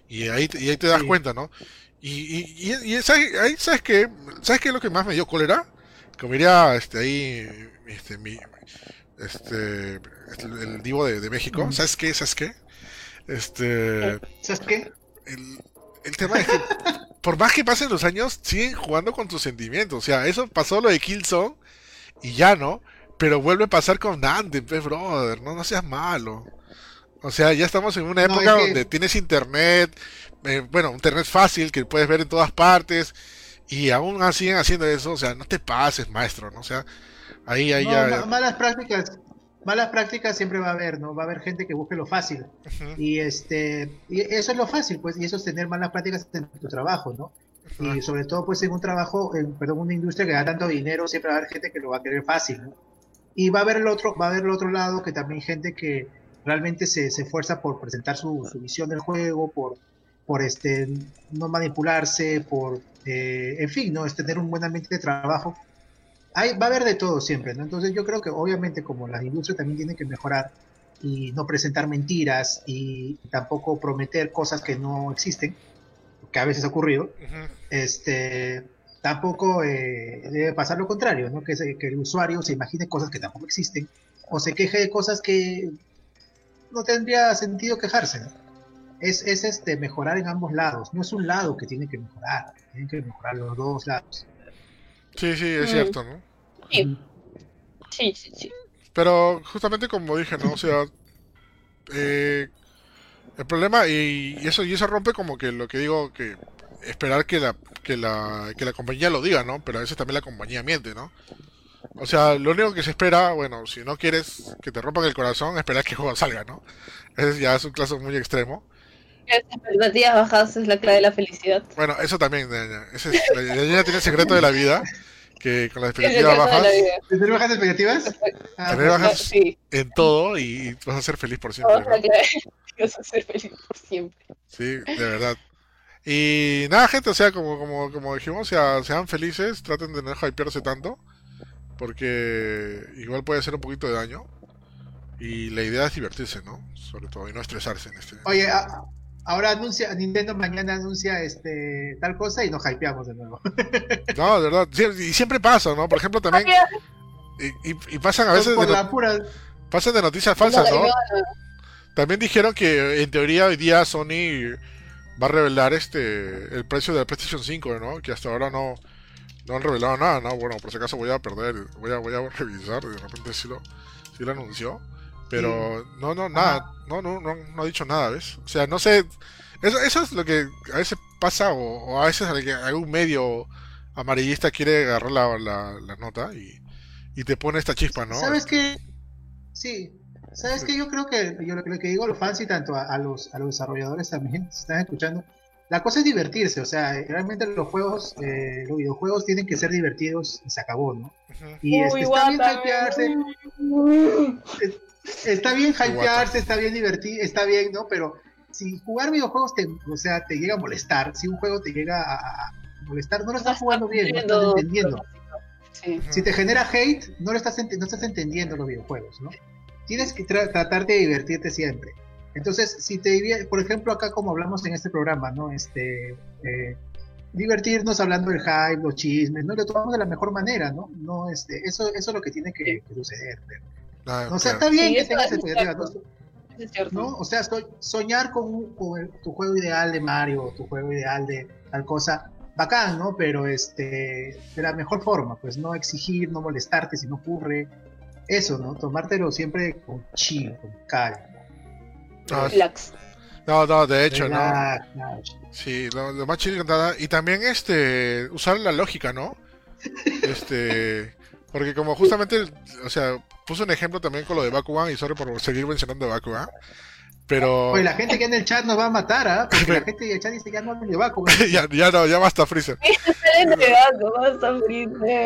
S1: Y ahí, y ahí te das cuenta, ¿no? Y, y, ¿sabes, ahí, ¿sabes qué? ¿Sabes qué es lo que más me dio cólera? Como diría este, ahí este, mi, este, el, divo de, México, ¿sabes qué? ¿Sabes qué? Este,
S2: ¿Sabes qué?
S1: El, el tema es que por más que pasen los años, siguen jugando con tus sentimientos. O sea, eso pasó lo de Killzone y ya no. Pero vuelve a pasar con Dante, pues, brother. No, no seas malo. O sea, ya estamos en una época donde tienes internet, eh, bueno, internet fácil que puedes ver en todas partes y aún siguen haciendo eso, o sea, no te pases, maestro, ¿no? O sea, ahí, ahí ya...
S2: Malas prácticas, malas prácticas siempre va a haber, ¿no? Va a haber gente que busque lo fácil. Y este y eso es lo fácil, pues, y eso es tener malas prácticas en tu trabajo, ¿no? Y sobre todo, pues, en un trabajo, en, perdón, una industria que da tanto dinero, siempre va a haber gente que lo va a querer fácil, ¿no? Y va a haber el otro, va a haber el otro lado que también gente que realmente se, se esfuerza por presentar su, su, visión del juego, por, por este, no manipularse, por, eh, en fin, ¿no? Es tener un buen ambiente de trabajo va a haber de todo siempre, ¿no? Entonces yo creo que obviamente como la industria también tiene que mejorar y no presentar mentiras y tampoco prometer cosas que no existen, que a veces ha ocurrido, este, tampoco eh, debe pasar lo contrario, ¿no? Que, que el usuario se imagine cosas que tampoco existen o se queje de cosas que no tendría sentido quejarse. Es, es este mejorar en ambos lados, no es un lado que tiene que mejorar, tienen que mejorar los dos lados.
S1: Sí, sí, es cierto, ¿no?
S3: Sí. Sí, sí,
S1: Pero justamente como dije, ¿no? O sea, eh, el problema, y, eso y eso rompe como que lo que digo, que esperar que la, que la, que la compañía lo diga, ¿no? Pero a veces también la compañía miente, ¿no? O sea, lo único que se espera, bueno, si no quieres que te rompan el corazón, esperar que [laughs] el juego salga, ¿no? Ese ya es un caso muy extremo.
S3: Expectativas bajas es la clave de la felicidad.
S1: Bueno, eso también, Ese es, la, la, tiene el secreto de la vida que con las [laughs] expectativas bajas.
S2: ¿Tener bajas expectativas? [laughs]
S1: tener bajas sí. en todo y vas a ser feliz por siempre. [laughs]
S3: Vas a ser feliz por siempre.
S1: Sí, de verdad. Y nada, gente, o sea, como, como, como dijimos, sea, sean felices, traten de no hypearse tanto, porque igual puede hacer un poquito de daño. Y la idea es divertirse, ¿no? Sobre todo, y no estresarse en este.
S2: Oye, ahora anuncia, Nintendo mañana anuncia este tal cosa y nos hypeamos de nuevo. [laughs]
S1: no, de verdad, y siempre pasa, ¿no? Por ejemplo, también. Y, pasan a veces. de Pasan de noticias falsas, ¿no? También dijeron que en teoría hoy día Sony va a revelar este el precio de la PlayStation 5, ¿no? Que hasta ahora no, no han revelado nada, ¿no? Bueno, por si acaso voy a perder, voy a, voy a revisar, de repente si lo, si lo anunció. Pero no, no, nada, no, no, no, no ha dicho nada, ¿ves? O sea, no sé, eso, eso es lo que a veces pasa o, a veces algún medio amarillista quiere agarrar la, la, nota y, y, te pone esta chispa, ¿no?
S2: ¿Sabes qué? Sí, ¿sabes qué? Yo creo que yo lo, que digo a los fans y tanto a, los, a los desarrolladores también, si están escuchando, la cosa es divertirse, o sea, realmente los juegos, eh, los videojuegos tienen que ser divertidos y se acabó, ¿no? Y este, está bien hypearse, está bien hypearse, está bien divertir, está bien, ¿no? Pero si jugar videojuegos te, o sea, te llega a molestar, si un juego te llega a, molestar, no lo estás jugando bien, no estás entendiendo. Si te genera hate, no lo estás, no estás entendiendo los videojuegos, ¿no? Tienes que tratar de divertirte siempre. Entonces, si te por ejemplo, acá como hablamos en este programa, ¿no? Este, eh, divertirnos hablando del hype, los chismes, ¿no? Lo tomamos de la mejor manera, ¿no? No, este, eso, eso es lo que tiene que, suceder. Ah, o sea, está bien que tengas expectativas, ¿no? O sea, soñar con, tu juego ideal de Mario, tu juego ideal de tal cosa, bacán, ¿no? Pero este, de la mejor forma, pues no exigir, no molestarte si no ocurre. eso, ¿no? Tomártelo siempre con chill, con calma.
S3: No,
S1: no, no, de hecho, no. Sí, lo, más chill nada. Y también este usar la lógica, ¿no? [laughs] Este. Porque como justamente, o sea, puse un ejemplo también con lo de Bakugan, y sorry por seguir mencionando Bakugan. Pero. [laughs]
S2: Pues la gente que en el chat nos va a matar, ¿ah? [laughs] Porque la gente el chat dice ya no hablen de Bakugan. [laughs]
S1: ya, ya no, ya basta Freezer.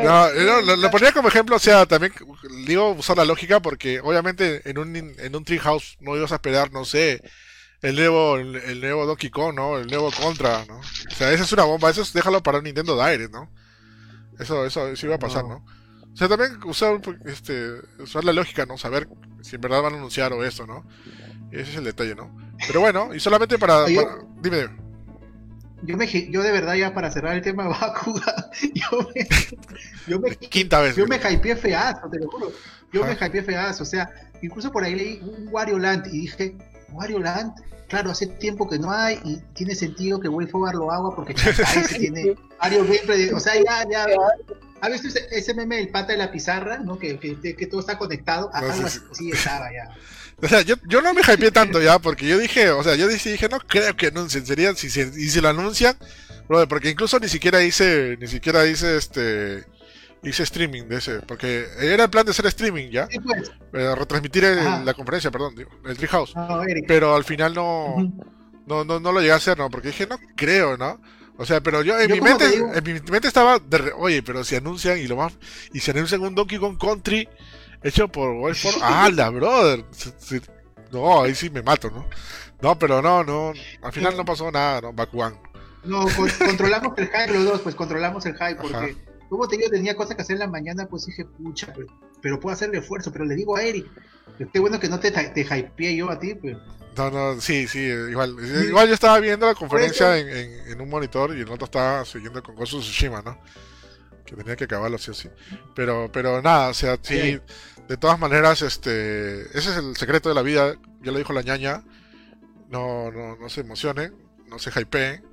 S1: no, no lo, ponía como ejemplo, o sea, también digo usar la lógica porque obviamente en un, en un Treehouse no ibas a esperar, no sé, el nuevo, el, nuevo Donkey Kong, ¿no? El nuevo Contra, ¿no? O sea, esa es una bomba, eso es, déjalo para Nintendo Direct, ¿no? Eso, eso, eso iba a pasar, ¿no? O sea, también usar, este, usar la lógica, ¿no? Saber si en verdad van a anunciar o eso, ¿no? Ese es el detalle, ¿no? Pero bueno, y solamente para... Dime,
S2: Yo, me, yo de verdad ya para cerrar el tema [laughs] de Bakugan, yo me, yo me,
S1: Quinta vez.
S2: Yo me hypeé feazo, te lo juro. Yo me hypeé feazo, o sea, incluso por ahí leí un Wario Land y dije, Wario Land, claro, hace tiempo que no hay y tiene sentido que WayForward lo haga porque [laughs] se tiene Wario Gameplay, o sea, ya, ya. ¿Has visto ese, meme del pata de la pizarra, no? Que, que, todo está conectado. Así estaba ya. [laughs]
S1: O sea, yo, yo no me hypeé tanto ya, porque yo dije, o sea, yo dije, dije no creo que anuncien, sería, si, si, y si lo anuncian, porque incluso ni siquiera hice, ni siquiera hice este, hice streaming de ese, porque era el plan de hacer streaming ya, pues. eh, retransmitir la conferencia, perdón, digo, el Treehouse. pero al final no, no, no, no, lo llegué a hacer, ¿no? Porque dije, no creo, ¿no? O sea, pero yo en mi mente, en mi mente estaba, de, oye, pero si anuncian y lo más, y si anuncian un Donkey Kong Country hecho por Wildford, ¡ah, la brother! no, ahí sí me mato, ¿no? No, pero no, no, al final no pasó nada, ¿no? Bakugan.
S2: No, controlamos el hype los dos, pues controlamos el hype, porque como te digo, tenía cosas que hacer en la mañana, pues dije, pucha, pero, puedo hacerle esfuerzo, pero le digo a Eric, qué bueno que no te, te hypeé yo a ti, pues.
S1: No, no, sí, sí, igual. Igual yo estaba viendo la conferencia en, un monitor y el otro estaba siguiendo con Gosu Tsushima, ¿no? Que tenía que acabarlo sí o sí. Pero, pero nada, o sea, sí, de todas maneras, este, ese es el secreto de la vida, ya lo dijo la ñaña, no, no, no se emocione, no se hypeen,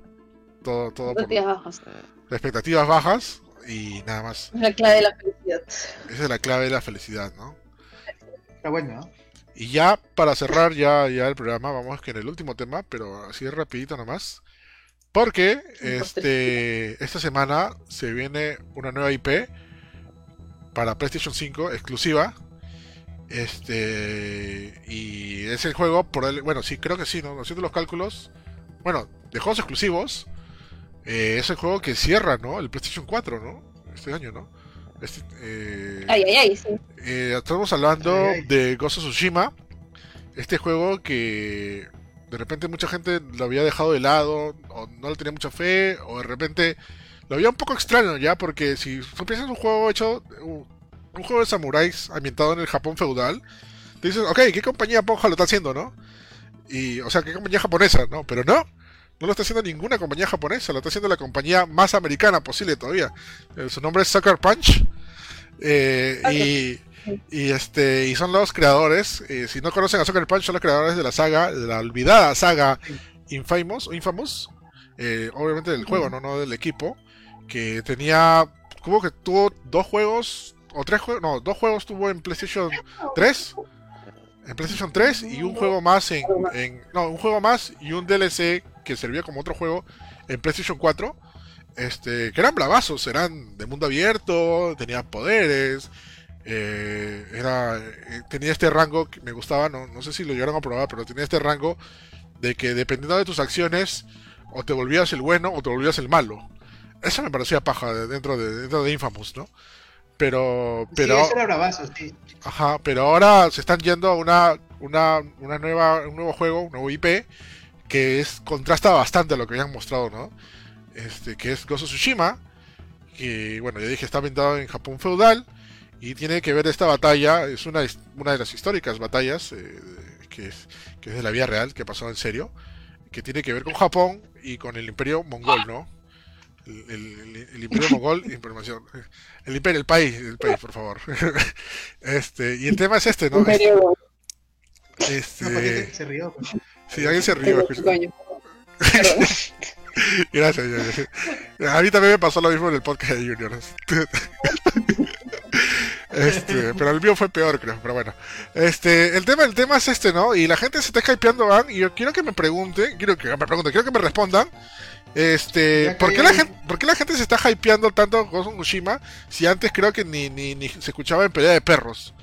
S1: todo, todo por bajas. expectativas bajas, y nada más.
S3: La clave de la felicidad.
S1: Esa es la clave de la felicidad, ¿no?
S2: Está bueno,
S1: Y ya para cerrar ya, ya el programa, vamos que en el último tema, pero así rapidito nomás. Porque este esta semana se viene una nueva IP para PlayStation 5 exclusiva. Este y es el juego por el, bueno, sí, creo que sí, ¿no? Haciendo los cálculos. Bueno, de juegos exclusivos eh, es el juego que cierra, ¿no? El PlayStation 4, ¿no? Este año, ¿no? Este,
S3: eh, ay, ay, ay, sí.
S1: Eh, estamos hablando de Ghost of Tsushima. Este juego que de repente mucha gente lo había dejado de lado, o no le tenía mucha fe, o de repente lo había un poco extraño ya, porque si tú piensas un juego hecho, un, juego de samuráis ambientado en el Japón feudal, te dices, ok, ¿qué compañía ponja lo está haciendo, no? Y, o sea, ¿qué compañía japonesa, no? Pero no, no lo está haciendo ninguna compañía japonesa, lo está haciendo la compañía más americana posible todavía. Eh, su nombre es Sucker Punch. Eh, y, este y son los creadores. Eh, si no conocen a Sucker Punch, son los creadores de la saga, de la olvidada saga Infamous, o Infamous. obviamente del juego, no, no del equipo. Que tenía. Como que tuvo dos juegos. O tres juegos. No, dos juegos tuvo en PlayStation 3 en PlayStation 3 y un juego más en, en, no un juego más y un DLC que servía como otro juego en PlayStation 4, este, que eran bravazos, eran de mundo abierto, tenían poderes, eh, era, eh, tenía este rango que me gustaba, no, no sé si lo llegaron a probar, pero tenía este rango de que dependiendo de tus acciones, o te volvías el bueno o te volvías el malo. Eso me parecía paja dentro de, dentro de Infamous, ¿no? Pero, pero,
S2: sí, era bravazo, sí.
S1: Ajá, pero ahora se están yendo a una, una, una nueva, un nuevo juego, un nuevo IP, que es contrasta bastante a lo que habían mostrado, ¿no? Este, que es Gozo Tsushima, que bueno, ya dije, está ambientado en Japón feudal y tiene que ver esta batalla, es una, una de las históricas batallas eh, que, es, que es de la vida real, que pasó en serio, que tiene que ver con Japón y con el imperio mongol, ¿no? El, imperio [laughs] mongol, información. El imperio, el país, el país, por favor. [laughs] este, y el tema es este, ¿no?
S2: Este, se rió. Pues.
S1: Sí, alguien se rió. [laughs] gracias, A mí también me pasó lo mismo en el podcast de Junior. [laughs] Este, pero el mío fue peor, creo. Pero bueno. Este, el tema, el tema es este, ¿no? Y la gente se está hypeando, van. Y yo quiero que me pregunte, quiero que me pregunten, quiero que me respondan. Este, ¿por qué, la gente, ¿por qué la gente se está hypeando tanto con Tsushima si antes creo que ni, ni, ni se escuchaba en pelea de perros?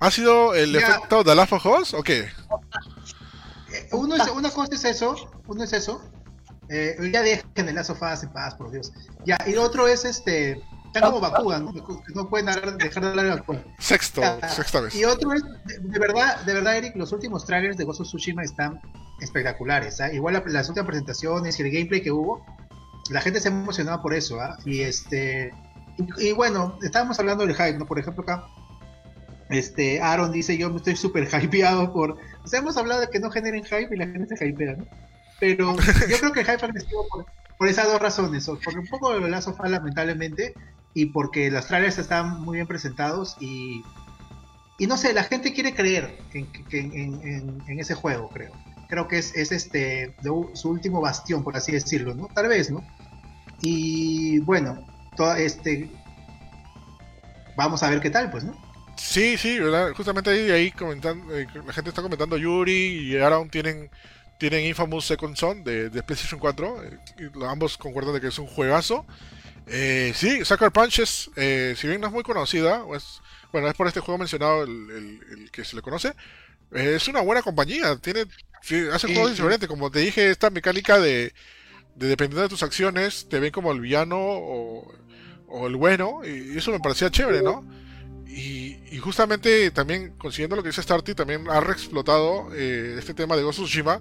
S1: ¿Ha sido el efecto de Last of Us o qué?
S2: Eh, uno es, una cosa es eso, uno es eso. Eh, ya dejen el Us en paz, por Dios. Ya, y lo otro es este. Están como Bakugan, ¿no? no pueden dejar de hablar de Bakugan.
S1: Sexto, sexta vez.
S2: Y otro es, de, verdad, de verdad, Eric, los últimos trailers de Ghost of Tsushima están espectaculares. ¿ah? Igual las últimas presentaciones y el gameplay que hubo, la gente se ha emocionado por eso. ¿ah? Y este. Y, bueno, estábamos hablando del hype, ¿no? Por ejemplo, acá este, Aaron dice, yo me estoy súper hypeado por... O sea, hemos hablado de que no generen hype y la gente se hypea, ¿no? Pero [laughs] yo creo que el hype ha crecido por, esas dos razones. Porque un poco de la sofá, lamentablemente, y porque los trailers están muy bien presentados y... Y no sé, la gente quiere creer en, ese juego, creo. Creo que es, es este su último bastión, por así decirlo, ¿no? Tal vez, ¿no? Y bueno, todo este... Vamos a ver qué tal, pues, ¿no?
S1: Sí, sí, ¿verdad? Justamente ahí, ahí comentando, eh, la gente está comentando Yuri y Aaron tienen, tienen Infamous Second Son de, de PlayStation 4. Eh, ambos concuerdan de que es un juegazo. Eh, sí, Sucker Punch es, eh, si bien no es muy conocida, bueno, es por este juego mencionado el, que se le conoce, es una buena compañía. Tiene, hace juegos diferentes. Como te dije, esta mecánica de, de dependiendo de tus acciones, te ven como el villano o, o el bueno, y eso me parecía chévere, ¿no? Y, justamente también, consiguiendo lo que dice Starty, también ha reexplotado eh, este tema de Ghost Tsushima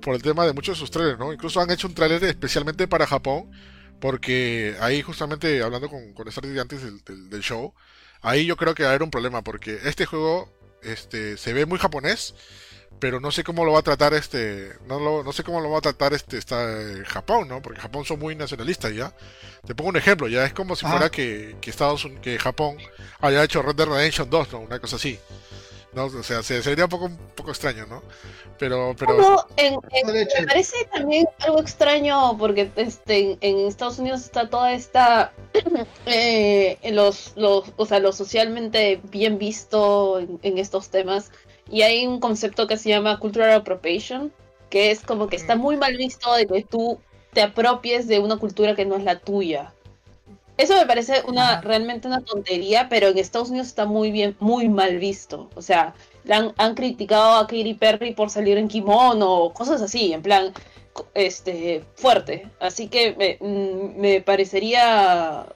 S1: por el tema de muchos de sus trailers, ¿no? Incluso han hecho un trailer especialmente para Japón, porque ahí justamente, hablando con, con Starty antes del, show, ahí yo creo que va a haber un problema, porque este juego este, se ve muy japonés, pero no sé cómo lo va a tratar este no lo, no sé cómo lo va a tratar este está eh, Japón no porque Japón son muy nacionalistas ya te pongo un ejemplo ya es como si fuera ah. que, que Estados que Japón haya hecho Red Dead Redemption 2 no una cosa así no o sea sería un poco un poco extraño no pero pero
S3: me parece también algo extraño porque este en Estados Unidos está toda esta [clears throat] eh, los los o sea lo socialmente bien visto en estos temas y hay un concepto que se llama cultural appropriation, que es como que está muy mal visto de que tú te apropies de una cultura que no es la tuya. Eso me parece una realmente una tontería, pero en Estados Unidos está muy bien, muy mal visto. O sea, han, criticado a Katy Perry por salir en kimono, cosas así, en plan, este, fuerte. Así que me, mm, parecería,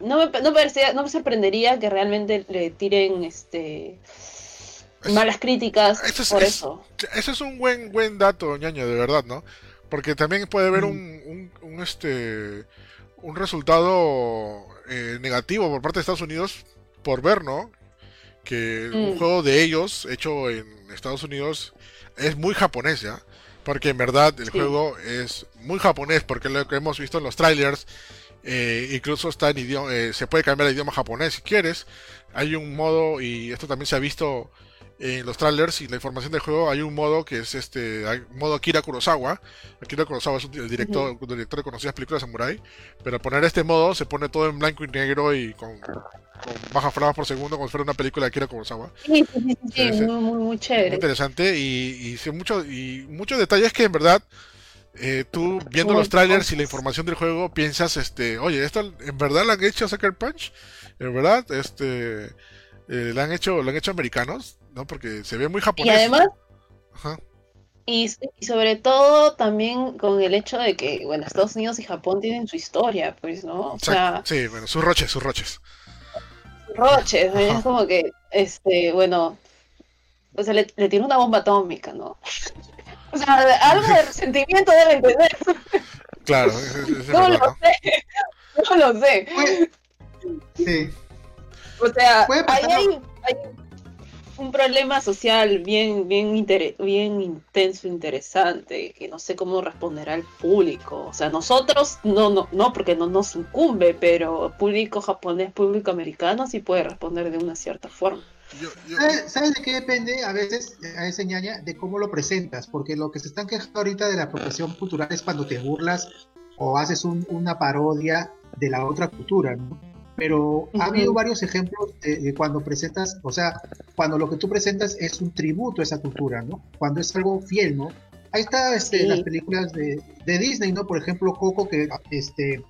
S3: no me, no parecería, no me sorprendería que realmente le tiren, este, malas críticas por eso.
S1: Eso es un buen buen dato, ñaño, de verdad, ¿no? Porque también puede haber mm. un, un, este un resultado eh, negativo por parte de Estados Unidos por ver, ¿no? Que un mm. juego de ellos hecho en Estados Unidos es muy japonés, ¿ya? Porque en verdad el juego es muy japonés, porque lo que hemos visto en los trailers, eh, incluso está en idioma, eh, se puede cambiar el idioma japonés si quieres. Hay un modo, y esto también se ha visto en los trailers y la información del juego hay un modo que es este hay modo Akira Kurosawa. Akira Kurosawa es un, el director, director de conocidas películas de samurai, pero al poner este modo se pone todo en blanco y negro y con, bajas frames por segundo como si fuera una película de Akira Kurosawa.
S3: Sí, sí, sí, muy, muy, chévere. Muy
S1: interesante y, y, mucho, y muchos detalles que en verdad eh, tú viendo los trailers y la información del juego piensas, este, oye, esto en verdad lo han hecho Sucker Punch, en verdad, este, eh, lo han hecho, lo han hecho americanos. ¿No? Porque se ve muy japonés.
S3: Y además, Y, sobre todo también con el hecho de que, bueno, Estados Unidos y Japón tienen su historia, pues, ¿no? O sea,
S1: sí, bueno, sus roches, sus roches.
S3: Roches, es como que, este, bueno, o sea, le, tiene una bomba atómica, ¿no? O sea, algo de [laughs] resentimiento deben tener.
S1: Claro,
S3: no lo sé, no lo sé.
S2: Sí.
S3: O sea, ahí hay, hay un problema social bien, bien, bien intenso, interesante, que no sé cómo responderá el público. O sea, nosotros no, no, no, porque no nos incumbe, pero público japonés, público americano sí puede responder de una cierta forma.
S2: ¿Sabes, de qué depende a veces, a ese ñaña, de cómo lo presentas? Porque lo que se están quejando ahorita de la apropiación cultural es cuando te burlas o haces una parodia de la otra cultura, ¿no? Pero ha habido varios ejemplos de, cuando presentas, o sea, cuando lo que tú presentas es un tributo a esa cultura, ¿no? Cuando es algo fiel, ¿no? Ahí está este, las películas de, de, Disney, ¿no? Por ejemplo, Coco, que este,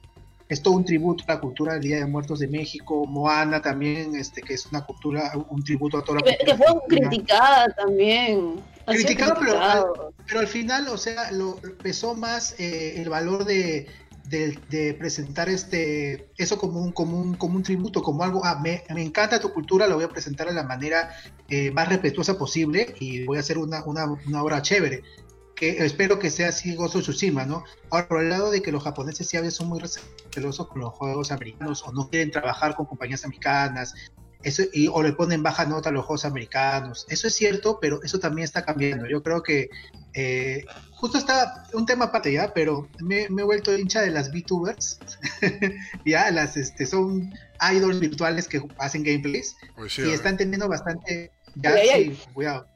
S2: es todo un tributo a la cultura del Día de Muertos de México, Moana también, este, que es una cultura, un tributo a toda la
S3: cultura. Que fue criticada también.
S2: Criticada, pero, pero, al final, o sea, lo pesó más eh, el valor de, de, presentar este eso como un, como un, como un tributo, como algo, ah, me, me, encanta tu cultura, lo voy a presentar de la manera eh, más respetuosa posible y voy a hacer una, una, una obra chévere que espero que sea así Gozo Tsushima, ¿no? Ahora, por el lado de que los japoneses sí a veces son muy recelosos con los juegos americanos o no quieren trabajar con compañías americanas, eso, y, o le ponen baja nota a los juegos americanos. Eso es cierto, pero eso también está cambiando. Yo creo que eh, justo está un tema aparte ya, pero me, he vuelto hincha de las VTubers. [laughs] ya, las este, son idols virtuales que hacen gameplays y están teniendo bastante. Ya, sí, cuidado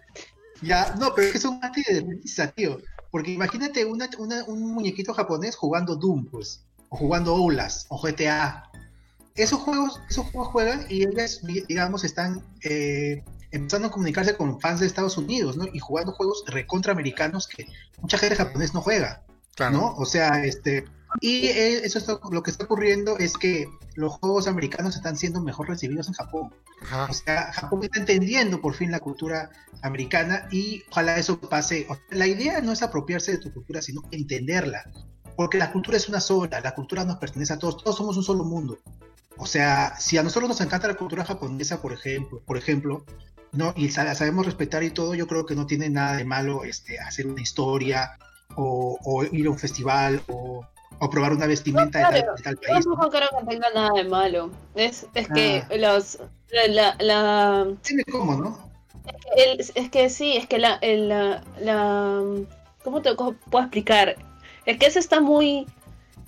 S2: ya, no, pero es que es un de risa, tío. Porque imagínate una, un muñequito japonés jugando Doom, pues, o jugando Oulas, o GTA. Esos juegos, esos juegos juegan y ellos, digamos, están eh, empezando a comunicarse con fans de Estados Unidos, ¿no? Y jugando juegos recontraamericanos que mucha gente japonés no juega, ¿no? O sea, este, y eh, eso es lo que está ocurriendo es que los juegos americanos están siendo mejor recibidos en Japón. O sea, Japón está entendiendo por fin la cultura americana y ojalá eso pase. la idea no es apropiarse de tu cultura, sino entenderla. Porque la cultura es una sola, la cultura nos pertenece a todos, todos somos un solo mundo. O sea, si a nosotros nos encanta la cultura japonesa, por ejemplo, por ejemplo, no, y sabemos respetar y todo, yo creo que no tiene nada de malo este, hacer una historia o, o ir a un festival o o probar una vestimenta de, tal, país.
S3: Yo no creo que tenga nada de malo. Es, es que ah. los. La, la,
S2: Tiene cómo, ¿no?
S3: Es que, es que sí, es que la, la, la. ¿Cómo te puedo explicar? Es que eso está muy.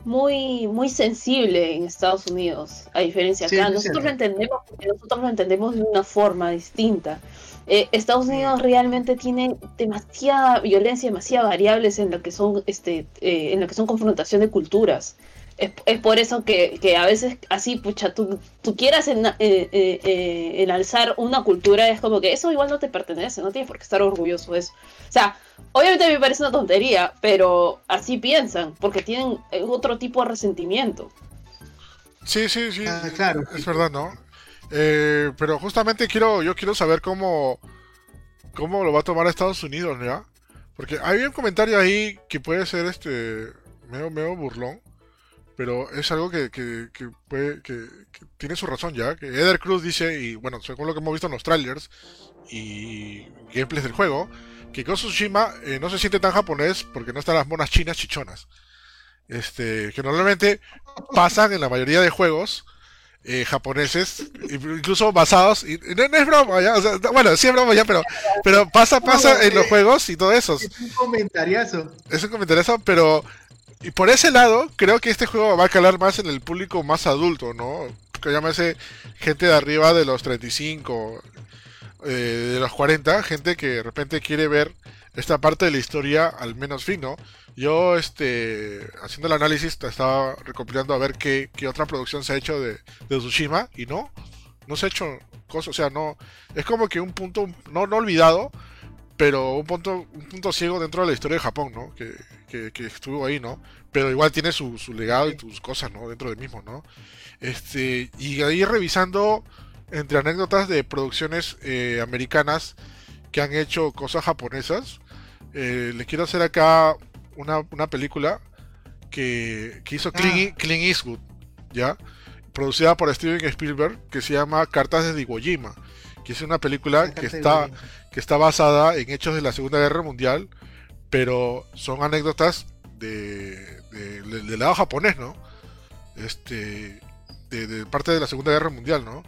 S3: Muy, muy sensible en Estados Unidos, a diferencia acá. nosotros lo entendemos porque nosotros lo entendemos de una forma distinta. Eh, Estados Unidos realmente tiene demasiada violencia, demasiadas variables en lo que son, este, eh, en lo que son confrontación de culturas. Es, por eso que, a veces así, pucha, tú, tú quieras en, eh, enalzar una cultura, es como que eso igual no te pertenece, no tienes por qué estar orgulloso de eso. O sea, obviamente me parece una tontería, pero así piensan, porque tienen otro tipo de resentimiento.
S1: Sí, sí, sí. Ah, claro. Es verdad, ¿no? Eh, pero justamente quiero, yo quiero saber cómo, cómo lo va a tomar Estados Unidos, ¿ya? Porque hay un comentario ahí que puede ser este medio, medio burlón, pero es algo que, que, puede, que, tiene su razón ya. Que Eder Cruz dice, y bueno, según lo que hemos visto en los trailers y gameplays del juego, que Ghost Tsushima eh, no se siente tan japonés porque no están las monas chinas chichonas. Este, que normalmente pasan en la mayoría de juegos eh, japoneses, incluso basados, y no, es broma, ya, bueno, sí es broma ya, pero, pero pasa, pasa en los juegos y todo eso.
S2: Es un comentariazo.
S1: Es un comentariazo, pero y por ese lado, creo que este juego va a calar más en el público más adulto, ¿no? Que llámese gente de arriba de los 35, eh, de los 40, gente que de repente quiere ver esta parte de la historia al menos fin, ¿no? Yo, este, haciendo el análisis, estaba recopilando a ver qué, otra producción se ha hecho de, de, Tsushima y no, no se ha hecho cosas, o sea, no, es como que un punto, no, no olvidado, pero un punto, un punto ciego dentro de la historia de Japón, ¿no? Que, que, estuvo ahí, ¿no? Pero igual tiene su, su, legado y sus cosas, ¿no? Dentro del mismo, ¿no? Este, y ahí revisando entre anécdotas de producciones eh, americanas que han hecho cosas japonesas, eh, les quiero hacer acá una, película que, hizo ah. Clint, Eastwood, ¿ya? Producida por Steven Spielberg, que se llama Cartas de Iwo Jima, que es una película que está, que está basada en hechos de la Segunda Guerra Mundial, pero son anécdotas de, del lado japonés, ¿no? Este, de, parte de la Segunda Guerra Mundial, ¿no?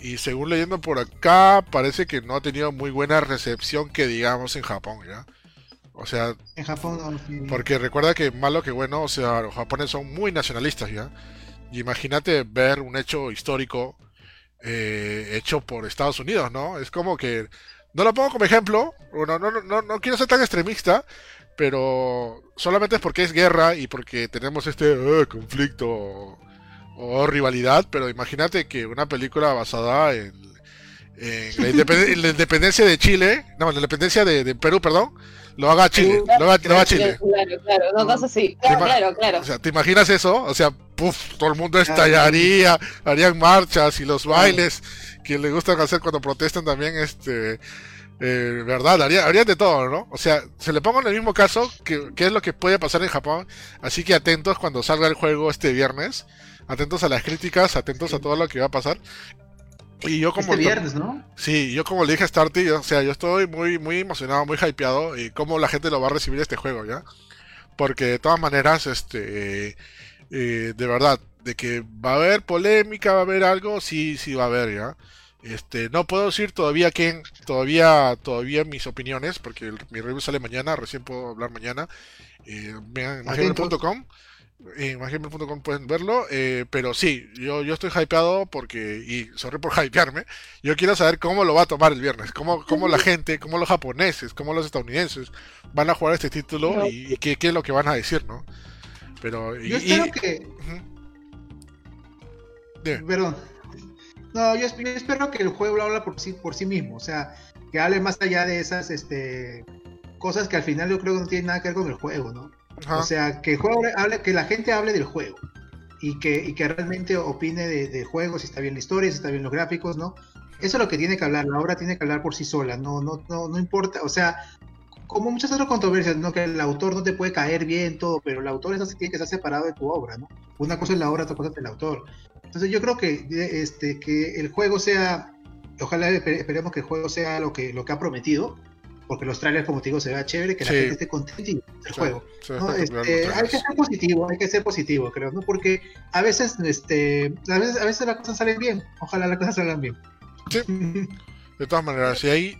S1: Y según leyendo por acá, parece que no ha tenido muy buena recepción que digamos en Japón, ¿ya? O sea,
S2: en Japón
S1: porque recuerda que malo que bueno, o sea, los japoneses son muy nacionalistas ya. Y imagínate ver un hecho histórico eh, hecho por Estados Unidos, ¿no? Es como que no lo pongo como ejemplo, no, no, no, no quiero ser tan extremista, pero solamente es porque es guerra y porque tenemos este eh, conflicto o rivalidad, pero imagínate que una película basada en, la, independencia de Chile, no, en la independencia de, Perú, perdón, lo haga Chile, lo haga, Chile.
S3: Claro, claro, no así, claro, claro,
S1: O sea, ¿te imaginas eso? O sea, puff, todo el mundo estallaría, harían marchas y los bailes. Que les gustan hacer cuando protestan también, este, eh, verdad, harían de todo, ¿no? O sea, se le pongo en el mismo caso que, que, es lo que puede pasar en Japón, así que atentos cuando salga el juego este viernes, atentos a las críticas, atentos a todo lo que va a pasar. Y yo como...
S2: Este viernes, ¿no?
S1: Sí, yo como le dije a Starty, o sea, yo estoy muy, muy emocionado, muy hypeado y cómo la gente lo va a recibir este juego, ¿ya? Porque de todas maneras, este... Eh, de verdad, de que va a haber polémica, va a haber algo, sí, sí va a haber, ¿ya? Este, no puedo decir todavía quién, todavía, todavía mis opiniones, porque mi review sale mañana, recién puedo hablar mañana. Eh, vean en pueden verlo, eh, pero sí, yo, yo estoy hypeado porque, y sorry por hypearme, yo quiero saber cómo lo va a tomar el viernes, cómo, cómo la gente, cómo los japoneses, cómo los estadounidenses van a jugar este título y, qué, qué, es lo que van a decir, ¿no? Pero,
S2: yo espero que... Perdón. No, yo, espero que el juego lo habla por sí, por sí mismo, o sea, que hable más allá de esas este, cosas que al final yo creo que no tienen nada que ver con el juego, ¿no? O sea, que, juego hable, que la gente hable del juego y que, y que realmente opine de, del juego, si está bien la historia, si está bien los gráficos, ¿no? Eso es lo que tiene que hablar, la obra tiene que hablar por sí sola, no, no, no, no importa, o sea, como muchas otras controversias, ¿no? Que el autor no te puede caer bien, todo, pero el autor eso tiene que estar separado de tu obra, ¿no? Una cosa es la obra, otra cosa es el autor. Entonces yo creo que, este, que el juego sea, ojalá esperemos que el juego sea lo que, lo que ha prometido, porque los trailers, como te digo, se vea chévere, que la gente esté contenta y el juego. Este, hay que ser positivo, hay que ser positivo, creo, ¿no? Porque a veces, este, a veces, a veces las cosas salen bien, ojalá las cosas salgan bien.
S1: Sí. [laughs] De todas maneras, y ahí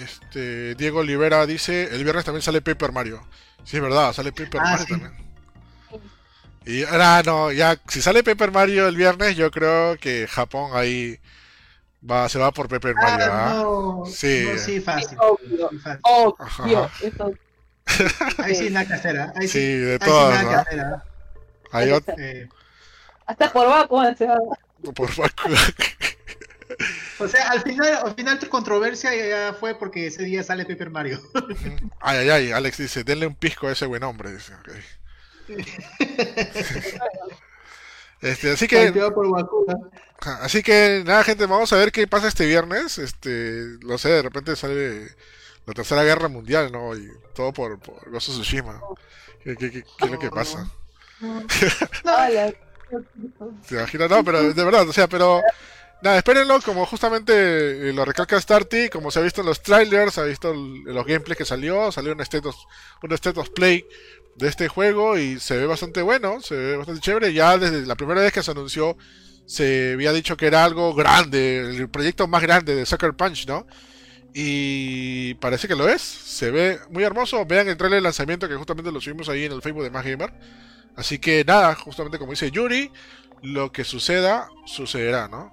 S1: este, Diego Olivera dice, el viernes también sale Paper Mario. Sí, es verdad, sale Paper ah, Mario también. Y ahora no, ya, si sale Paper Mario el viernes, yo creo que Japón ahí va, se va por Paper ah, Mario.
S2: ¿ah? No, sí. sí, fácil.
S3: Obvio. Obvio. [laughs]
S2: Ahí sí nada que hacer, ¿eh? Ahí
S1: sí, sí de todas, ¿no? Hay otro...
S3: Hasta por Bakugan se va.
S1: Por Bakugan. [laughs]
S2: O sea, al final, al final tu controversia ya fue porque ese día sale Paper Mario. [laughs]
S1: Ay, ay, ay, Alex dice, denle un pisco a ese buen hombre. Dice, este, así que... Así que nada, gente, vamos a ver qué pasa este viernes. Este, lo sé, de repente sale la tercera guerra mundial, ¿no? Y todo por, por Gozo Tsushima. ¿Qué, qué, qué, qué es lo que pasa? No, [laughs] ¿Se imagina? No, pero de verdad, o sea, pero Nada, espérenlo, como justamente eh, lo recalca Starty, como se ha visto en los trailers, se ha visto en los gameplays que salió, salió un state, of, un state of play de este juego y se ve bastante bueno, se ve bastante chévere. Ya desde la primera vez que se anunció se había dicho que era algo grande, el proyecto más grande de Sucker Punch, ¿no? Y parece que lo es, se ve muy hermoso. Vean el trailer de lanzamiento que justamente lo subimos ahí en el Facebook de Más Gamer. Así que nada, justamente como dice Yuri, lo que suceda, sucederá, ¿no?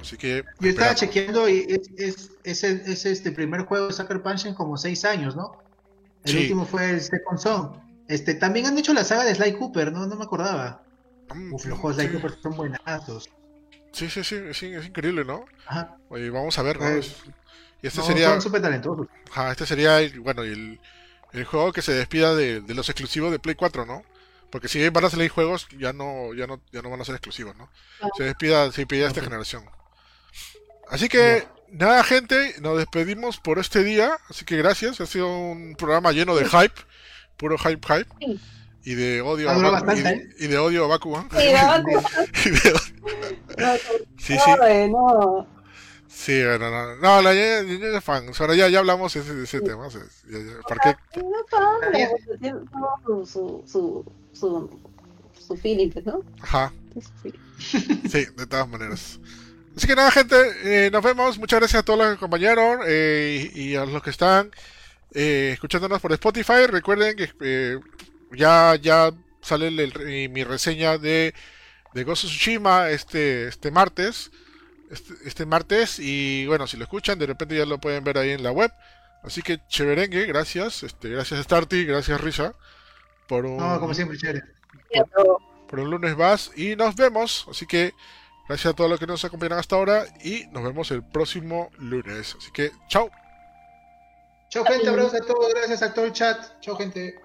S1: Así que.
S2: Yo estaba chequeando y es, es, es, este primer juego de Sucker Punch en como seis años, ¿no? El último fue el Second Song. Este, también han hecho la saga de Sly Cooper, ¿no? No me acordaba. Mm, Uf, los juegos de Sly Cooper son buenazos.
S1: Sí, sí, sí, es, es increíble, ¿no? Ajá. Oye, vamos a ver, ¿no?
S2: Pues,
S1: y este sería.
S2: Son súper talentosos.
S1: Ajá, este sería, bueno, el, el juego que se despida de, de los exclusivos de Play 4, ¿no? Porque si van a salir juegos, ya no, ya no, ya no van a ser exclusivos, ¿no? Ah. Se despida, se despide esta generación. Así que, nada, gente, nos despedimos por este día. Así que gracias. Ha sido un programa lleno de hype, puro hype, hype. Y de odio a
S2: Bakugan. ¿eh?
S1: Y, de odio a Bakugan.
S3: Sí, de [laughs]
S1: sí, sí. No, Sí, bueno, no, no, la ya, ya, fan. Ya, ya hablamos de ese, de ese tema. ¿Para qué?
S3: Su, su, su, su, su feeling, ¿no?
S1: Ajá. Sí, de todas maneras. Así que nada, gente, eh, nos vemos. Muchas gracias a todos los que acompañaron eh, y a los que están eh, escuchándonos por Spotify. Recuerden que ya, ya sale mi reseña de, de Ghost of Tsushima este, este martes. Este, este, martes. Y bueno, si lo escuchan, de repente ya lo pueden ver ahí en la web. Así que chéverengue, gracias. Este, gracias Starty, gracias Risa. Por un,
S2: no, como siempre, chévere.
S1: por un lunes más y nos vemos. Así que gracias a todos los que nos acompañan hasta ahora y nos vemos el próximo lunes. Así que chao.
S2: Chao gente, abrazos a todos, gracias a todo el chat. Chao gente.